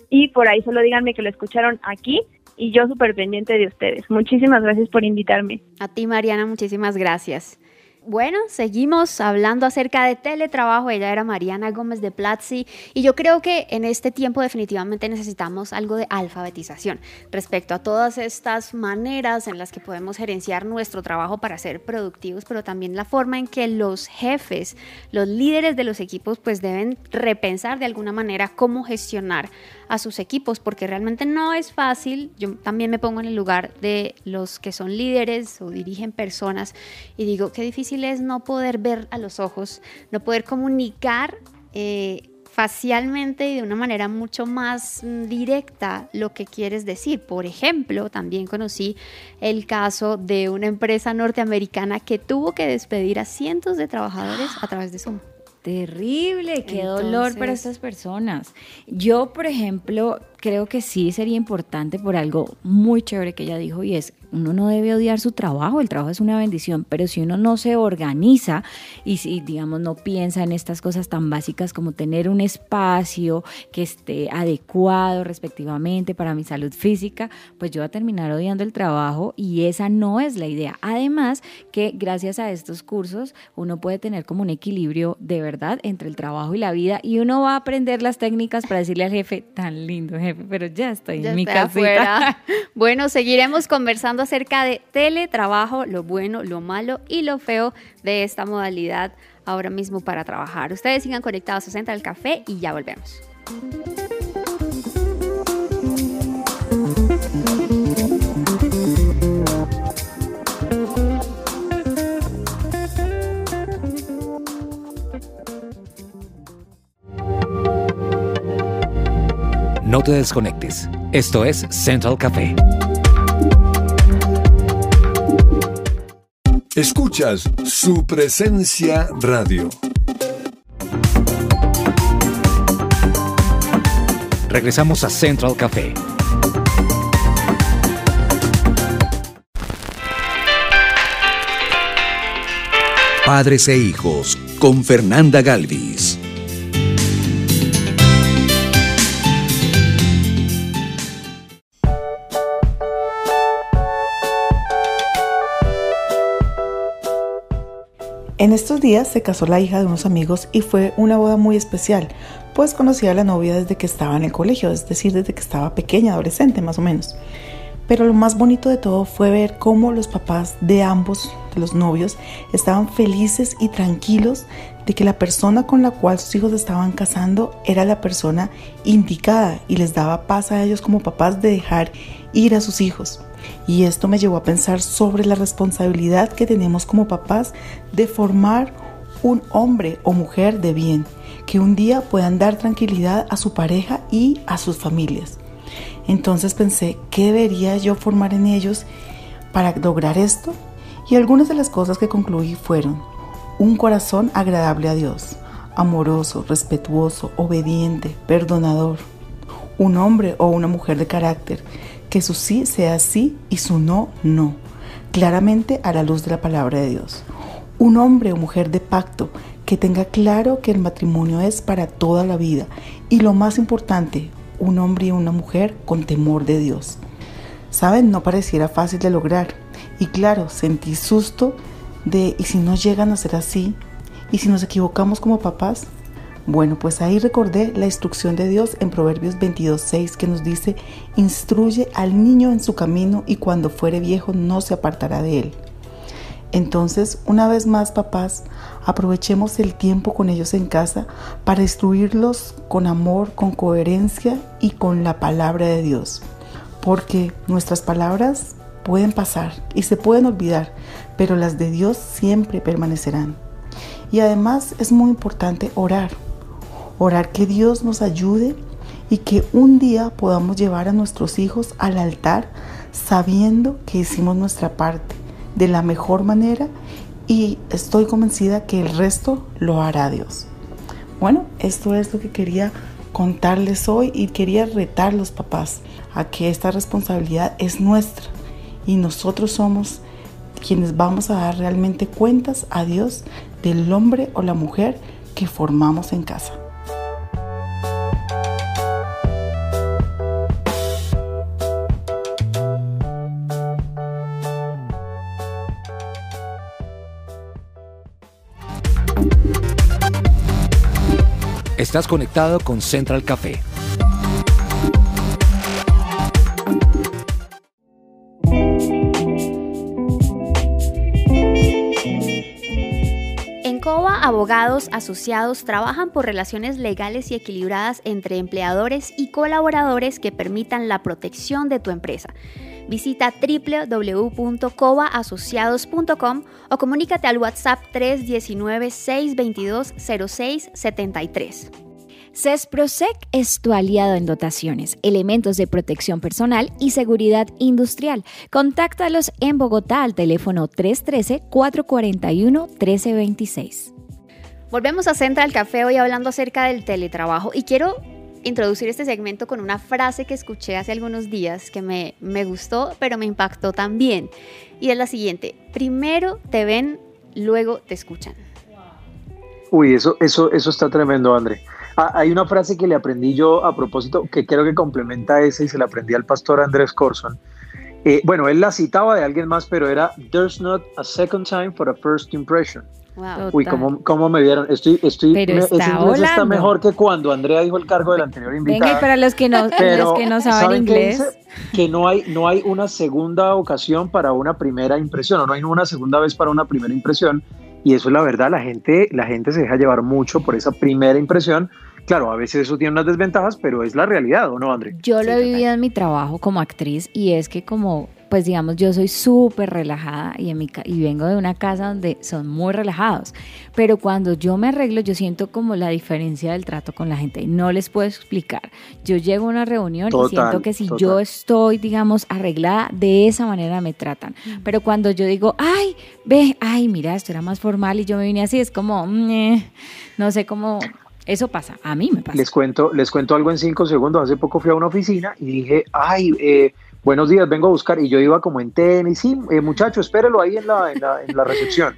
y por ahí solo díganme que lo escucharon aquí y yo súper pendiente de ustedes. Muchísimas gracias por invitarme. A ti, Mariana, muchísimas gracias. Bueno, seguimos hablando acerca de teletrabajo. Ella era Mariana Gómez de Platzi y yo creo que en este tiempo definitivamente necesitamos algo de alfabetización respecto a todas estas maneras en las que podemos gerenciar nuestro trabajo para ser productivos, pero también la forma en que los jefes, los líderes de los equipos, pues deben repensar de alguna manera cómo gestionar a sus equipos, porque realmente no es fácil. Yo también me pongo en el lugar de los que son líderes o dirigen personas y digo, qué difícil es no poder ver a los ojos, no poder comunicar. Eh, facialmente y de una manera mucho más directa lo que quieres decir. Por ejemplo, también conocí el caso de una empresa norteamericana que tuvo que despedir a cientos de trabajadores a través de Zoom. Terrible, qué dolor para estas personas. Yo, por ejemplo, creo que sí sería importante por algo muy chévere que ella dijo y es uno no debe odiar su trabajo, el trabajo es una bendición, pero si uno no se organiza y si, digamos, no piensa en estas cosas tan básicas como tener un espacio que esté adecuado respectivamente para mi salud física, pues yo voy a terminar odiando el trabajo y esa no es la idea. Además que gracias a estos cursos uno puede tener como un equilibrio de verdad entre el trabajo y la vida y uno va a aprender las técnicas para decirle al jefe, tan lindo jefe pero ya estoy en mi casa. Bueno, seguiremos conversando acerca de teletrabajo, lo bueno, lo malo y lo feo de esta modalidad ahora mismo para trabajar. Ustedes sigan conectados a Central Café y ya volvemos. No te desconectes. Esto es Central Café. Escuchas su presencia radio. Regresamos a Central Café. Padres e hijos con Fernanda Galvis. En estos días se casó la hija de unos amigos y fue una boda muy especial, pues conocía a la novia desde que estaba en el colegio, es decir, desde que estaba pequeña, adolescente más o menos. Pero lo más bonito de todo fue ver cómo los papás de ambos, de los novios, estaban felices y tranquilos de que la persona con la cual sus hijos estaban casando era la persona indicada y les daba paz a ellos como papás de dejar ir a sus hijos. Y esto me llevó a pensar sobre la responsabilidad que tenemos como papás de formar un hombre o mujer de bien, que un día puedan dar tranquilidad a su pareja y a sus familias. Entonces pensé, ¿qué debería yo formar en ellos para lograr esto? Y algunas de las cosas que concluí fueron un corazón agradable a Dios, amoroso, respetuoso, obediente, perdonador, un hombre o una mujer de carácter, que su sí sea sí y su no, no, claramente a la luz de la palabra de Dios. Un hombre o mujer de pacto que tenga claro que el matrimonio es para toda la vida y lo más importante, un hombre y una mujer con temor de Dios. Saben, no pareciera fácil de lograr y claro, sentí susto de ¿y si no llegan a ser así? ¿Y si nos equivocamos como papás? Bueno, pues ahí recordé la instrucción de Dios en Proverbios 22.6 que nos dice, instruye al niño en su camino y cuando fuere viejo no se apartará de él. Entonces, una vez más, papás, aprovechemos el tiempo con ellos en casa para instruirlos con amor, con coherencia y con la palabra de Dios. Porque nuestras palabras pueden pasar y se pueden olvidar, pero las de Dios siempre permanecerán. Y además es muy importante orar orar que Dios nos ayude y que un día podamos llevar a nuestros hijos al altar sabiendo que hicimos nuestra parte de la mejor manera y estoy convencida que el resto lo hará Dios. Bueno, esto es lo que quería contarles hoy y quería retar a los papás a que esta responsabilidad es nuestra y nosotros somos quienes vamos a dar realmente cuentas a Dios del hombre o la mujer que formamos en casa. Estás conectado con Central Café. En COBA, abogados asociados trabajan por relaciones legales y equilibradas entre empleadores y colaboradores que permitan la protección de tu empresa. Visita www.cobaasociados.com o comunícate al WhatsApp 319-622-0673. CESPROSEC es tu aliado en dotaciones, elementos de protección personal y seguridad industrial. Contáctalos en Bogotá al teléfono 313-441-1326. Volvemos a Central Café hoy hablando acerca del teletrabajo y quiero introducir este segmento con una frase que escuché hace algunos días que me, me gustó, pero me impactó también. Y es la siguiente, primero te ven, luego te escuchan. Uy, eso, eso, eso está tremendo, André. Ah, hay una frase que le aprendí yo a propósito, que creo que complementa esa y se la aprendí al pastor Andrés Corson, Eh, bueno, él la citaba de alguien más, pero era There's not a second time for a first impression. Wow. Uy, ¿cómo, ¿cómo, me vieron? Estoy, estoy, Pero me- está ese está mejor que cuando Andrea dijo el cargo del anterior invitado. Venga, y para los que no, Pero, los que no saben ¿saben inglés? Que no hay, no hay una segunda ocasión para una primera impresión, o no hay una segunda vez para una primera impresión. Y eso es la verdad, la gente, la gente se deja llevar mucho por esa primera impresión. Claro, a veces eso tiene unas desventajas, pero es la realidad, ¿o no, André? Yo Sí, lo he vivido en mi trabajo como actriz y es que como, pues digamos, yo soy súper relajada y, en mi ca- y vengo de una casa donde son muy relajados, pero cuando yo me arreglo yo siento como la diferencia del trato con la gente y no les puedo explicar. Yo llego a una reunión Total, y siento que si total. yo estoy, digamos, arreglada, de esa manera me tratan, pero cuando yo digo, ay, ve, ay, mira, esto era más formal y yo me vine así, es como, mm, eh, no sé cómo... Eso pasa, a mí me pasa. Les cuento, les cuento algo en cinco segundos. Hace poco fui a una oficina y dije, ay, eh, buenos días, vengo a buscar. Y yo iba como en tenis, sí, eh, muchacho, espérelo ahí en la, en la, en la recepción.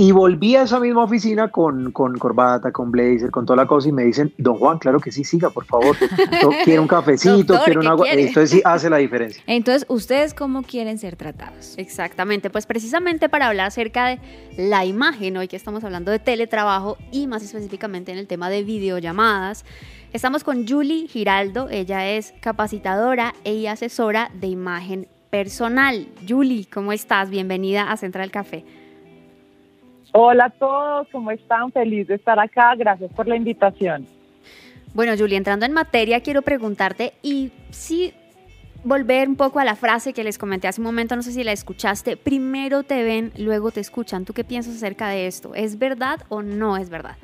Y volví a esa misma oficina con, con corbata, con blazer, con toda la cosa y me dicen, don Juan, claro que sí, siga, por favor. Quiero un cafecito, Doctor, quiero un ¿qué agua. quiere? Entonces sí hace la diferencia. Entonces, ¿ustedes cómo quieren ser tratados? Exactamente, pues precisamente para hablar acerca de la imagen, hoy que estamos hablando de teletrabajo y más específicamente en el tema de videollamadas, estamos con Julie Giraldo, ella es capacitadora y asesora de imagen personal. Julie, ¿cómo estás? Bienvenida a Central Café. Hola a todos, ¿cómo están? Feliz de estar acá, gracias por la invitación. Bueno, Julie, entrando en materia, quiero preguntarte y si volver un poco a la frase que les comenté hace un momento, no sé si la escuchaste, primero te ven, luego te escuchan. ¿Tú qué piensas acerca de esto? ¿Es verdad o no es verdad?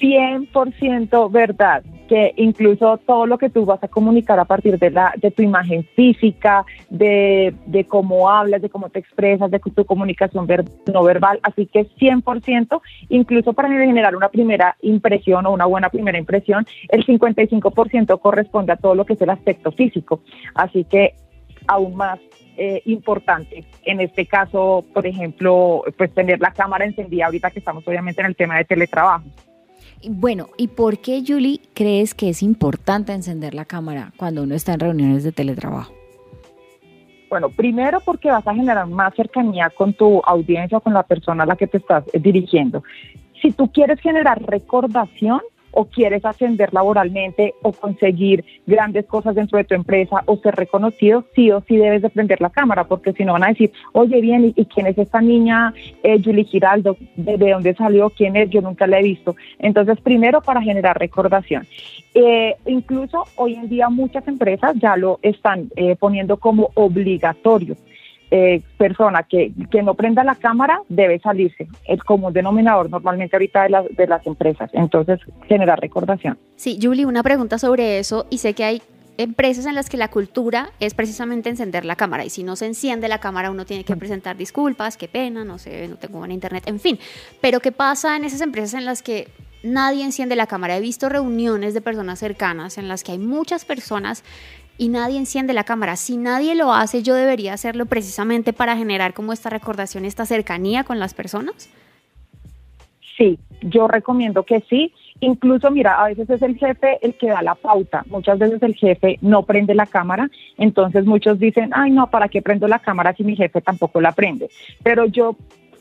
100% verdad, que incluso todo lo que tú vas a comunicar a partir de, la, de tu imagen física, de, de cómo hablas, de cómo te expresas, de tu comunicación ver- no verbal, así que 100%, incluso para generar una primera impresión o una buena primera impresión, el 55% corresponde a todo lo que es el aspecto físico, así que aún más eh, importante. En este caso, por ejemplo, pues tener la cámara encendida ahorita que estamos obviamente en el tema de teletrabajo. Bueno, ¿y por qué, Julie, crees que es importante encender la cámara cuando uno está en reuniones de teletrabajo? Bueno, primero porque vas a generar más cercanía con tu audiencia con la persona a la que te estás eh, dirigiendo. Si tú quieres generar recordación o quieres ascender laboralmente o conseguir grandes cosas dentro de tu empresa o ser reconocido, sí o sí debes de prender la cámara, porque si no van a decir, oye, bien, ¿y, quién es esta niña, eh, Julie Giraldo? ¿De, de dónde salió? ¿Quién es? Yo nunca la he visto. Entonces, primero para generar recordación. Eh, incluso hoy en día muchas empresas ya lo están eh, poniendo como obligatorio. Eh, persona que, que no prenda la cámara debe salirse. El común denominador normalmente ahorita de, las de las empresas. Entonces, generar recordación. Sí, Julie, una pregunta sobre eso y sé que hay empresas en las que la cultura es precisamente encender la cámara y si no se enciende la cámara uno tiene que presentar disculpas, qué pena, no sé, no tengo buen internet, en fin. Pero ¿qué pasa en esas empresas en las que nadie enciende la cámara? He visto reuniones de personas cercanas en las que hay muchas personas y nadie enciende la cámara. Si nadie lo hace, yo debería hacerlo precisamente para generar como esta recordación, esta cercanía con las personas. Sí, yo recomiendo que sí. Incluso, mira, a veces es el jefe el que da la pauta. Muchas veces el jefe no prende la cámara. Entonces muchos dicen, ay, no, ¿para qué prendo la cámara si mi jefe tampoco la prende? Pero yo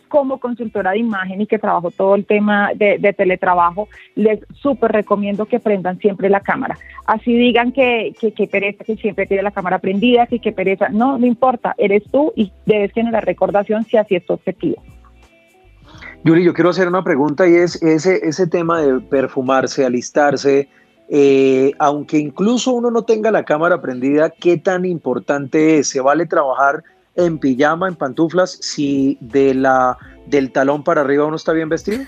como consultora de imagen y que trabajo todo el tema de, teletrabajo, les súper recomiendo que prendan siempre la cámara. Así digan que, que, que pereza, que siempre tiene la cámara prendida, que qué pereza. No, no importa, eres tú y debes generar recordación si así es tu objetivo. Yuli, yo quiero hacer una pregunta y es ese, ese tema de perfumarse, alistarse, eh, aunque incluso uno no tenga la cámara prendida, ¿qué tan importante es? ¿Se vale trabajar en pijama, en pantuflas, si de la, del talón para arriba uno está bien vestido?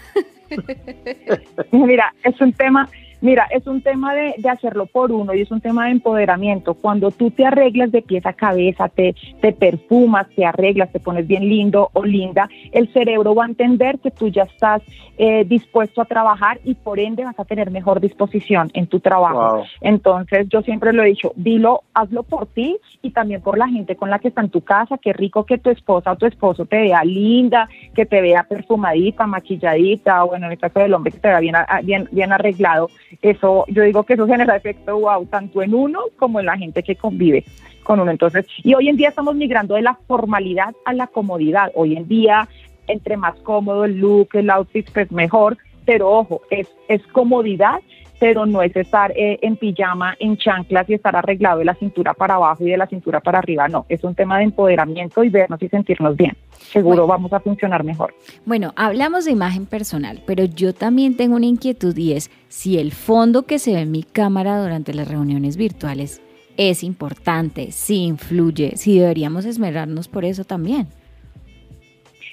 Mira, es un tema, mira, es un tema de, de, hacerlo por uno y es un tema de empoderamiento. Cuando tú te arreglas de pies a cabeza, te, te perfumas, te arreglas, te pones bien lindo o linda, el cerebro va a entender que tú ya estás eh, dispuesto a trabajar y por ende vas a tener mejor disposición en tu trabajo. Wow. Entonces, yo siempre lo he dicho, dilo, hazlo por ti y también por la gente con la que está en tu casa. Qué rico que tu esposa o tu esposo te vea linda, que te vea perfumadita, maquilladita, o bueno, en el caso del hombre que te vea bien, bien, bien arreglado. Eso, yo digo que eso genera efecto wow, tanto en uno como en la gente que convive con uno. Entonces, y hoy en día estamos migrando de la formalidad a la comodidad. Hoy en día, entre más cómodo el look, el outfit, pues mejor. Pero ojo, es, es comodidad pero no es estar eh, en pijama, en chanclas y estar arreglado de la cintura para abajo y de la cintura para arriba, no, es un tema de empoderamiento y vernos y sentirnos bien. Seguro vamos a funcionar mejor. Bueno, hablamos de imagen personal, pero yo también tengo una inquietud y es si el fondo que se ve en mi cámara durante las reuniones virtuales es importante, si influye, si deberíamos esmerarnos por eso también.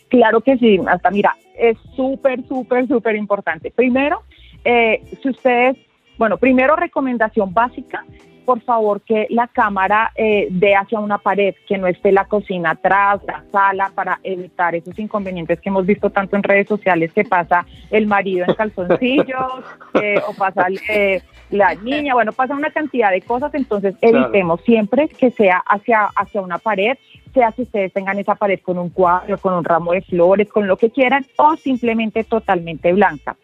Claro que sí, hasta mira, es súper, súper, súper importante. Primero, eh, si ustedes, bueno, primero recomendación básica, por favor que la cámara eh, dé hacia una pared, que no esté la cocina atrás, la sala, para evitar esos inconvenientes que hemos visto tanto en redes sociales que pasa el marido en calzoncillos eh, o pasa eh, la niña, bueno, pasa una cantidad de cosas, entonces evitemos siempre que sea hacia, hacia una pared, sea si ustedes tengan esa pared con un cuadro, con un ramo de flores, con lo que quieran, o simplemente totalmente blanca.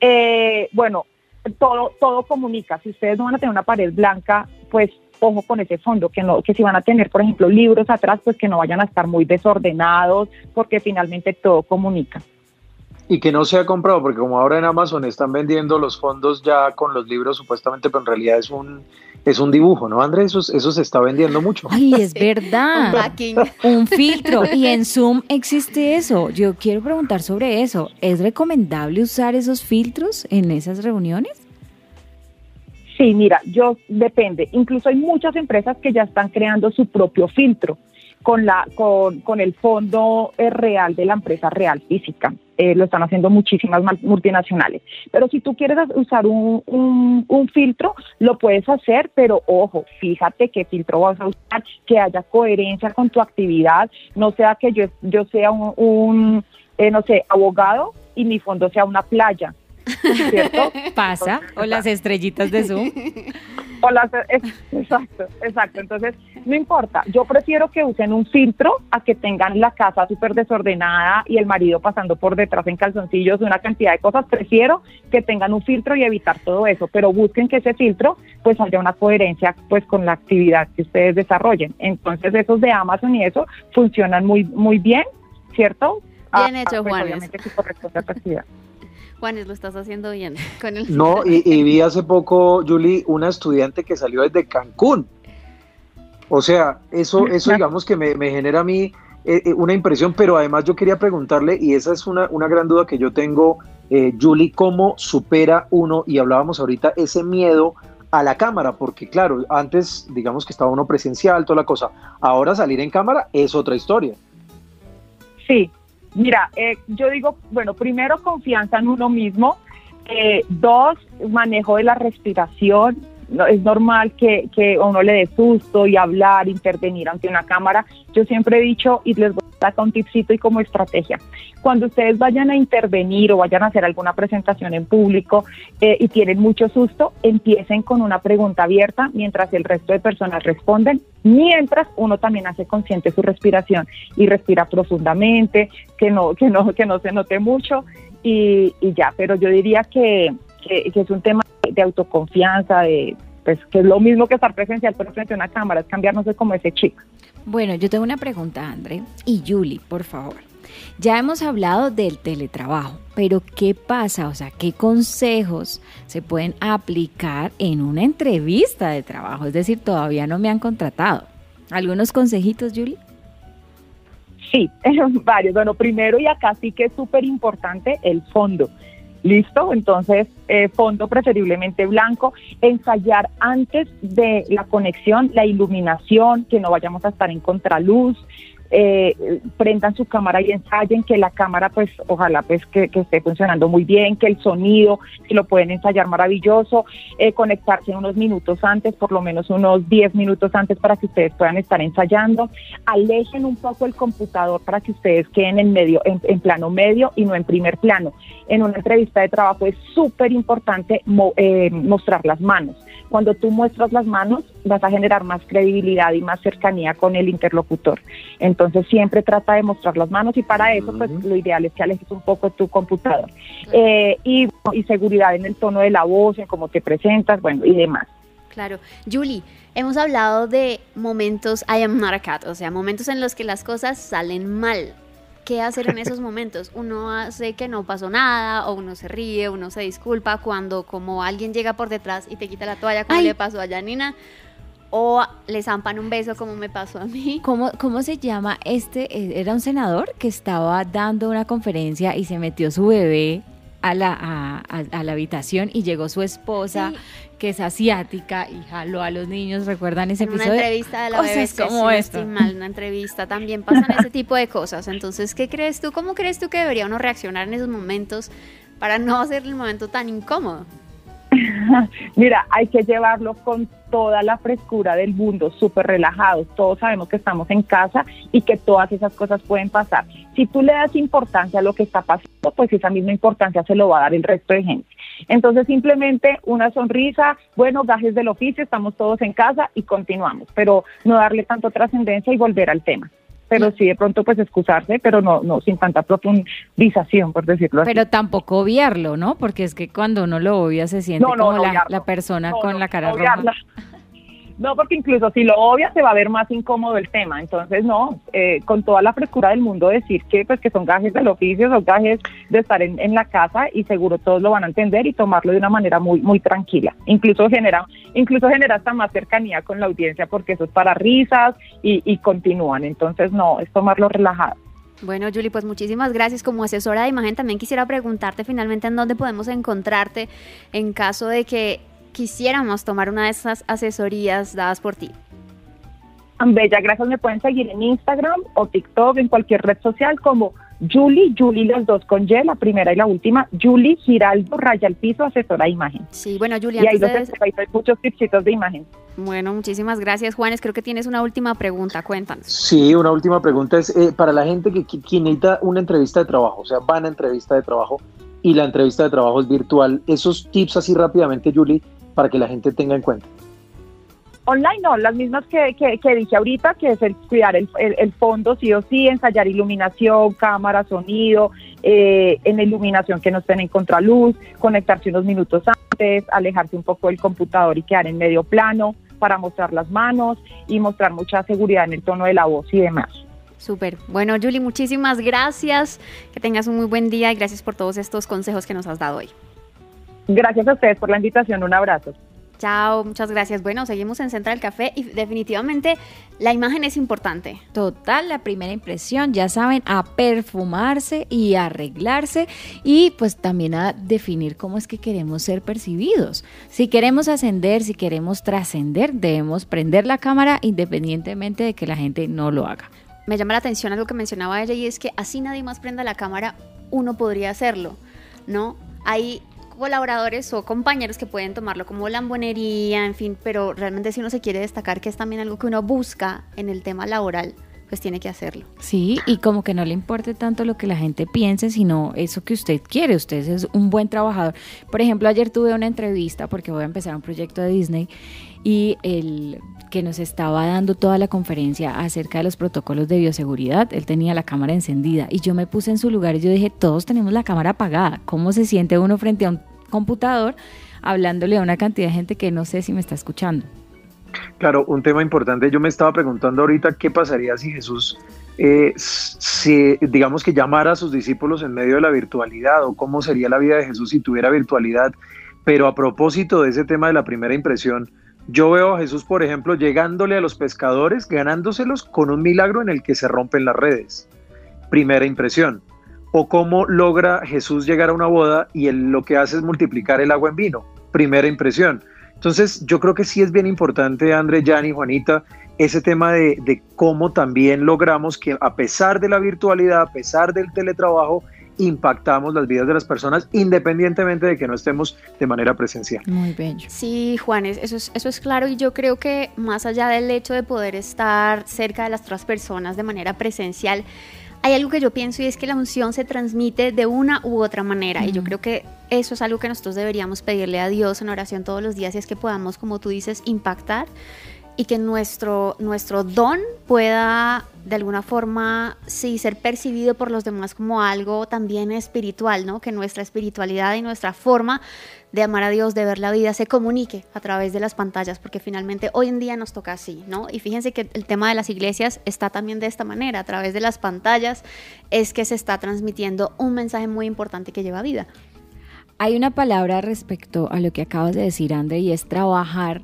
Eh, bueno, todo, todo comunica. Si ustedes no van a tener una pared blanca, pues ojo con ese fondo, que no, que si van a tener, por ejemplo, libros atrás, pues que no vayan a estar muy desordenados, porque finalmente todo comunica. Y que no se ha comprado, porque como ahora en Amazon están vendiendo los fondos ya con los libros supuestamente, pero en realidad es un es un dibujo, ¿no, Andrés? Eso, eso se está vendiendo mucho. Ay, es verdad. un filtro. Y en Zoom existe eso. Yo quiero preguntar sobre eso. ¿Es recomendable usar esos filtros en esas reuniones? Sí, mira, yo depende. Incluso hay muchas empresas que ya están creando su propio filtro con, la, con, con el fondo eh, real de la empresa real física. Eh, lo están haciendo muchísimas multinacionales. Pero si tú quieres usar un, un, filtro, lo puedes hacer, pero ojo, fíjate qué filtro vas a usar, que haya coherencia con tu actividad, no sea que yo, yo sea un, un eh, no sé, abogado y mi fondo sea una playa. ¿Cierto? Pasa, o las estrellitas de Zoom. exacto, exacto. Entonces, no importa. Yo prefiero que usen un filtro a que tengan la casa súper desordenada y el marido pasando por detrás en calzoncillos, una cantidad de cosas. Prefiero que tengan un filtro y evitar todo eso, pero busquen que ese filtro pues haya una coherencia pues con la actividad que ustedes desarrollen. Entonces, esos de Amazon y eso funcionan muy muy bien, ¿cierto? Bien ah, hecho, pues, Juanes. Juanes, lo estás haciendo bien con el No, y, vi hace poco, Julie, una estudiante que salió desde Cancún. O sea, eso, eso digamos que me, genera a mí eh, eh, una impresión, pero además yo quería preguntarle, y esa es una, una gran duda que yo tengo, eh, Julie, ¿cómo supera uno, y hablábamos ahorita, ese miedo a la cámara? Porque claro, antes digamos que estaba uno presencial, toda la cosa, ahora salir en cámara es otra historia. Sí, Mira, eh, yo digo, bueno, primero confianza en uno mismo, eh, dos, manejo de la respiración. No, es normal que, que uno le dé susto y hablar, intervenir ante una cámara. Yo siempre he dicho, y les voy a dar un tipcito y como estrategia, cuando ustedes vayan a intervenir o vayan a hacer alguna presentación en público eh, y tienen mucho susto, empiecen con una pregunta abierta mientras el resto de personas responden, mientras uno también hace consciente su respiración y respira profundamente, que no, que no, que no se note mucho y, ya, pero yo diría que, que, es un tema de autoconfianza, de pues que es lo mismo que estar presencial pero frente a una cámara, es cambiarnos de como ese chico. Bueno, yo tengo una pregunta, André y Julie, por favor. Ya hemos hablado del teletrabajo, pero ¿qué pasa? O sea, ¿qué consejos se pueden aplicar en una entrevista de trabajo? Es decir, todavía no me han contratado. ¿Algunos consejitos, Julie? Sí, varios. Bueno, primero y acá sí que es súper importante el fondo. ¿Listo? Entonces, eh, fondo preferiblemente blanco. Ensayar antes de la conexión, la iluminación, que no vayamos a estar en contraluz eh, prendan su cámara y ensayen que la cámara pues ojalá pues que, esté funcionando muy bien, que el sonido, lo pueden ensayar maravilloso, eh, conectarse unos minutos antes, por lo menos unos 10 minutos antes para que ustedes puedan estar ensayando, alejen un poco el computador para que ustedes queden en medio, en, plano medio y no en primer plano. En una entrevista de trabajo es súper importante eh, mostrar las manos. Cuando tú muestras las manos, vas a generar más credibilidad y más cercanía con el interlocutor. Siempre trata de mostrar las manos y para eso pues lo ideal es que alejes un poco tu computador. Eh, y, y seguridad en el tono de la voz, en cómo te presentas, bueno, y demás. Claro. Julie, hemos hablado de momentos I am not a cat, o sea, momentos en los que las cosas salen mal. ¿Qué hacer en esos momentos? Uno hace que no pasó nada, o uno se ríe, uno se disculpa cuando como alguien llega por detrás y te quita la toalla, como le pasó a Janina, o le zampan un beso como me pasó a mí. ¿Cómo, ¿Cómo se llama este? Eh, era un senador que estaba dando una conferencia y se metió su bebé a la, a, la habitación y llegó su esposa, que es asiática, y jaló a los niños. ¿Recuerdan ese episodio? Una entrevista de la bebé, como esto. mal, una entrevista. También pasan ese tipo de cosas. Entonces, ¿qué crees tú? ¿Cómo crees tú que debería uno reaccionar en esos momentos para no hacer el momento tan incómodo? Mira, hay que llevarlo con toda la frescura del mundo, súper relajados. Todos sabemos que estamos en casa y que todas esas cosas pueden pasar. Si tú le das importancia a lo que está pasando, pues esa misma importancia se lo va a dar el resto de gente. Entonces simplemente una sonrisa, bueno, gajes del oficio, estamos todos en casa y continuamos, pero no darle tanto trascendencia y volver al tema pero sí de pronto pues excusarse, pero no, no sin tanta profundización, por decirlo así. Pero tampoco obviarlo, ¿no? Porque es que cuando uno lo obvia se siente como la, persona con la cara roja. No, porque incluso si lo obvia se va a ver más incómodo el tema. Entonces, no, eh, con toda la frescura del mundo decir que pues que son gajes del oficio, son gajes de estar en, en, la casa y seguro todos lo van a entender y tomarlo de una manera muy muy tranquila. Incluso genera incluso genera hasta más cercanía con la audiencia porque eso es para risas y, y continúan. Entonces, no, es tomarlo relajado. Bueno, Julie, pues muchísimas gracias. Como asesora de imagen, también quisiera preguntarte finalmente en dónde podemos encontrarte en caso de que quisiéramos tomar una de esas asesorías dadas por ti? Bella, gracias. Me pueden seguir en Instagram o TikTok, en cualquier red social como Julie, Julie los dos con Y, la primera y la última, Julie Giraldo, raya al piso, asesora de imagen. Sí, bueno, Julie, y ahí, de... hay muchos tipsitos de imagen. Bueno, muchísimas gracias, Juanes. Creo que tienes una última pregunta, cuéntanos. Sí, una última pregunta es eh, para la gente que, que, necesita una entrevista de trabajo, o sea, van a entrevista de trabajo y la entrevista de trabajo es virtual. Esos tips así rápidamente, Julie, para que la gente tenga en cuenta? Online no, las mismas que, que, dije ahorita, que es el cuidar el, el, fondo sí o sí, ensayar iluminación, cámara, sonido, eh, en iluminación que no estén en contraluz, conectarse unos minutos antes, alejarse un poco del computador y quedar en medio plano para mostrar las manos y mostrar mucha seguridad en el tono de la voz y demás. Súper. Bueno, Julie, muchísimas gracias. Que tengas un muy buen día y gracias por todos estos consejos que nos has dado hoy. Gracias a ustedes por la invitación. Un abrazo. Chao, muchas gracias. Bueno, seguimos en Central Café y definitivamente la imagen es importante. Total, la primera impresión, ya saben, a perfumarse y arreglarse y pues también a definir cómo es que queremos ser percibidos. Si queremos ascender, si queremos trascender, debemos prender la cámara independientemente de que la gente no lo haga. Me llama la atención algo que mencionaba ella y es que así nadie más prenda la cámara, uno podría hacerlo, ¿no? Hay colaboradores o compañeros que pueden tomarlo como lambonería, en fin, pero realmente si uno se quiere destacar que es también algo que uno busca en el tema laboral, pues tiene que hacerlo. Sí, y como que no le importe tanto lo que la gente piense, sino eso que usted quiere. Usted es un buen trabajador. Por ejemplo, ayer tuve una entrevista porque voy a empezar un proyecto de Disney y el que nos estaba dando toda la conferencia acerca de los protocolos de bioseguridad, él tenía la cámara encendida y yo me puse en su lugar y yo dije, todos tenemos la cámara apagada. ¿Cómo se siente uno frente a un computador hablándole a una cantidad de gente que no sé si me está escuchando? Claro, un tema importante. Yo me estaba preguntando ahorita qué pasaría si Jesús, eh, si, digamos que llamara a sus discípulos en medio de la virtualidad o cómo sería la vida de Jesús si tuviera virtualidad. Pero a propósito de ese tema de la primera impresión, yo veo a Jesús, por ejemplo, llegándole a los pescadores, ganándoselos con un milagro en el que se rompen las redes. Primera impresión. O cómo logra Jesús llegar a una boda y él lo que hace es multiplicar el agua en vino. Primera impresión. Entonces, yo creo que sí es bien importante, André, y Juanita, ese tema de, de, cómo también logramos que a pesar de la virtualidad, a pesar del teletrabajo, impactamos las vidas de las personas independientemente de que no estemos de manera presencial. Muy bello. Sí, Juanes, eso es, eso es claro y yo creo que más allá del hecho de poder estar cerca de las otras personas de manera presencial, hay algo que yo pienso y es que la unción se transmite de una u otra manera y yo creo que eso es algo que nosotros deberíamos pedirle a Dios en oración todos los días y es que podamos, como tú dices, impactar y que nuestro, nuestro don pueda de alguna forma, sí, ser percibido por los demás como algo también espiritual, ¿no? Que nuestra espiritualidad y nuestra forma de amar a Dios, de ver la vida, se comunique a través de las pantallas, porque finalmente hoy en día nos toca así, ¿no? Y fíjense que el tema de las iglesias está también de esta manera, a través de las pantallas es que se está transmitiendo un mensaje muy importante que lleva vida. Hay una palabra respecto a lo que acabas de decir, André, y es trabajar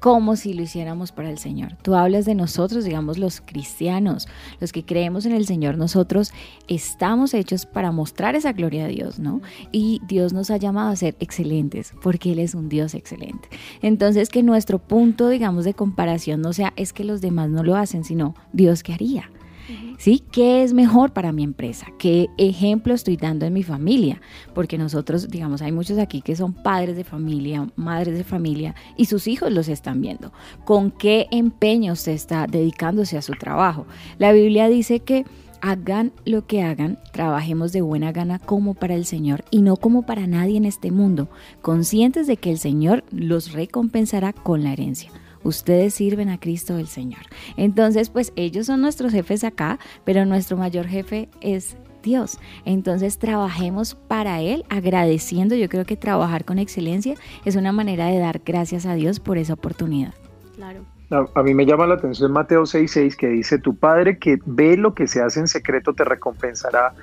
como si lo hiciéramos para el Señor. Tú hablas de nosotros, digamos los cristianos, los que creemos en el Señor, nosotros estamos hechos para mostrar esa gloria a Dios, ¿no? Y Dios nos ha llamado a ser excelentes, porque Él es un Dios excelente. Entonces, que nuestro punto, digamos, de comparación no sea es que los demás no lo hacen, sino Dios qué haría. ¿Sí? ¿Qué es mejor para mi empresa? ¿Qué ejemplo estoy dando en mi familia? Porque nosotros, digamos, hay muchos aquí que son padres de familia, madres de familia y sus hijos los están viendo. ¿Con qué empeño usted está dedicándose a su trabajo? La Biblia dice que hagan lo que hagan, trabajemos de buena gana como para el Señor y no como para nadie en este mundo, conscientes de que el Señor los recompensará con la herencia ustedes sirven a Cristo el Señor. Entonces, pues ellos son nuestros jefes acá, pero nuestro mayor jefe es Dios. Entonces trabajemos para Él agradeciendo. Yo creo que trabajar con excelencia es una manera de dar gracias a Dios por esa oportunidad. Claro. A, mí me llama la atención Mateo 6:6 que dice, tu Padre que ve lo que se hace en secreto te recompensará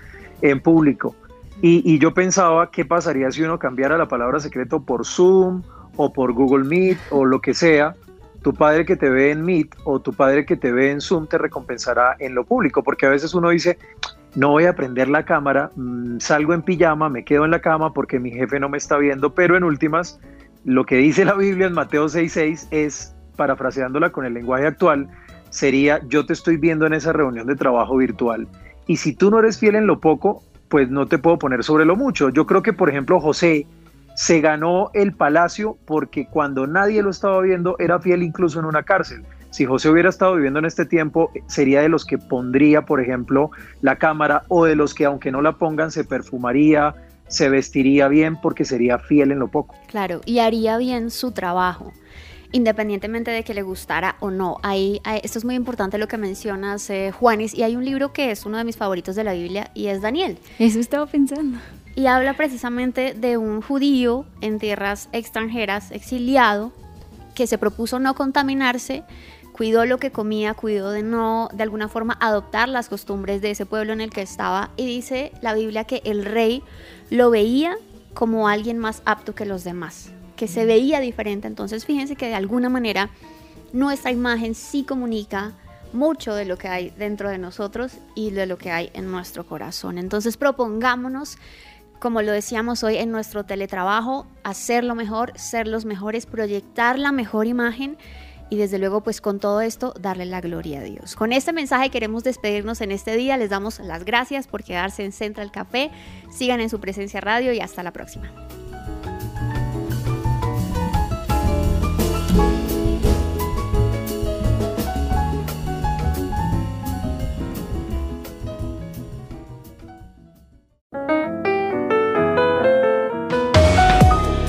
en público. Y, y yo pensaba, ¿qué pasaría si uno cambiara la palabra secreto por Zoom o por Google Meet o lo que sea? Tu padre que te ve en Meet o tu padre que te ve en Zoom te recompensará en lo público, porque a veces uno dice, no voy a prender la cámara, mm, salgo en pijama, me quedo en la cama porque mi jefe no me está viendo, pero en últimas, lo que dice la Biblia en Mateo 6:6 es, parafraseándola con el lenguaje actual, sería, yo te estoy viendo en esa reunión de trabajo virtual. Y si tú no eres fiel en lo poco, pues no te puedo poner sobre lo mucho. Yo creo que, por ejemplo, José, se ganó el palacio porque cuando nadie lo estaba viendo era fiel incluso en una cárcel. Si José hubiera estado viviendo en este tiempo, sería de los que pondría, por ejemplo, la cámara o de los que aunque no la pongan se perfumaría, se vestiría bien porque sería fiel en lo poco. Claro, y haría bien su trabajo independientemente de que le gustara o no. Ahí, esto es muy importante lo que mencionas, eh, Juanis, y hay un libro que es uno de mis favoritos de la Biblia y es Daniel. Eso estaba pensando y habla precisamente de un judío en tierras extranjeras, exiliado, que se propuso no contaminarse, cuidó lo que comía, cuidó de no, de alguna forma, adoptar las costumbres de ese pueblo en el que estaba. Y dice la Biblia que el rey lo veía como alguien más apto que los demás, que se veía diferente. Entonces fíjense que de alguna manera nuestra imagen sí comunica mucho de lo que hay dentro de nosotros y de lo que hay en nuestro corazón. Entonces propongámonos como lo decíamos hoy en nuestro teletrabajo, hacerlo mejor, ser los mejores, proyectar la mejor imagen y desde luego pues con todo esto darle la gloria a Dios. Con este mensaje queremos despedirnos en este día, les damos las gracias por quedarse en Central Café, sigan en su presencia radio y hasta la próxima.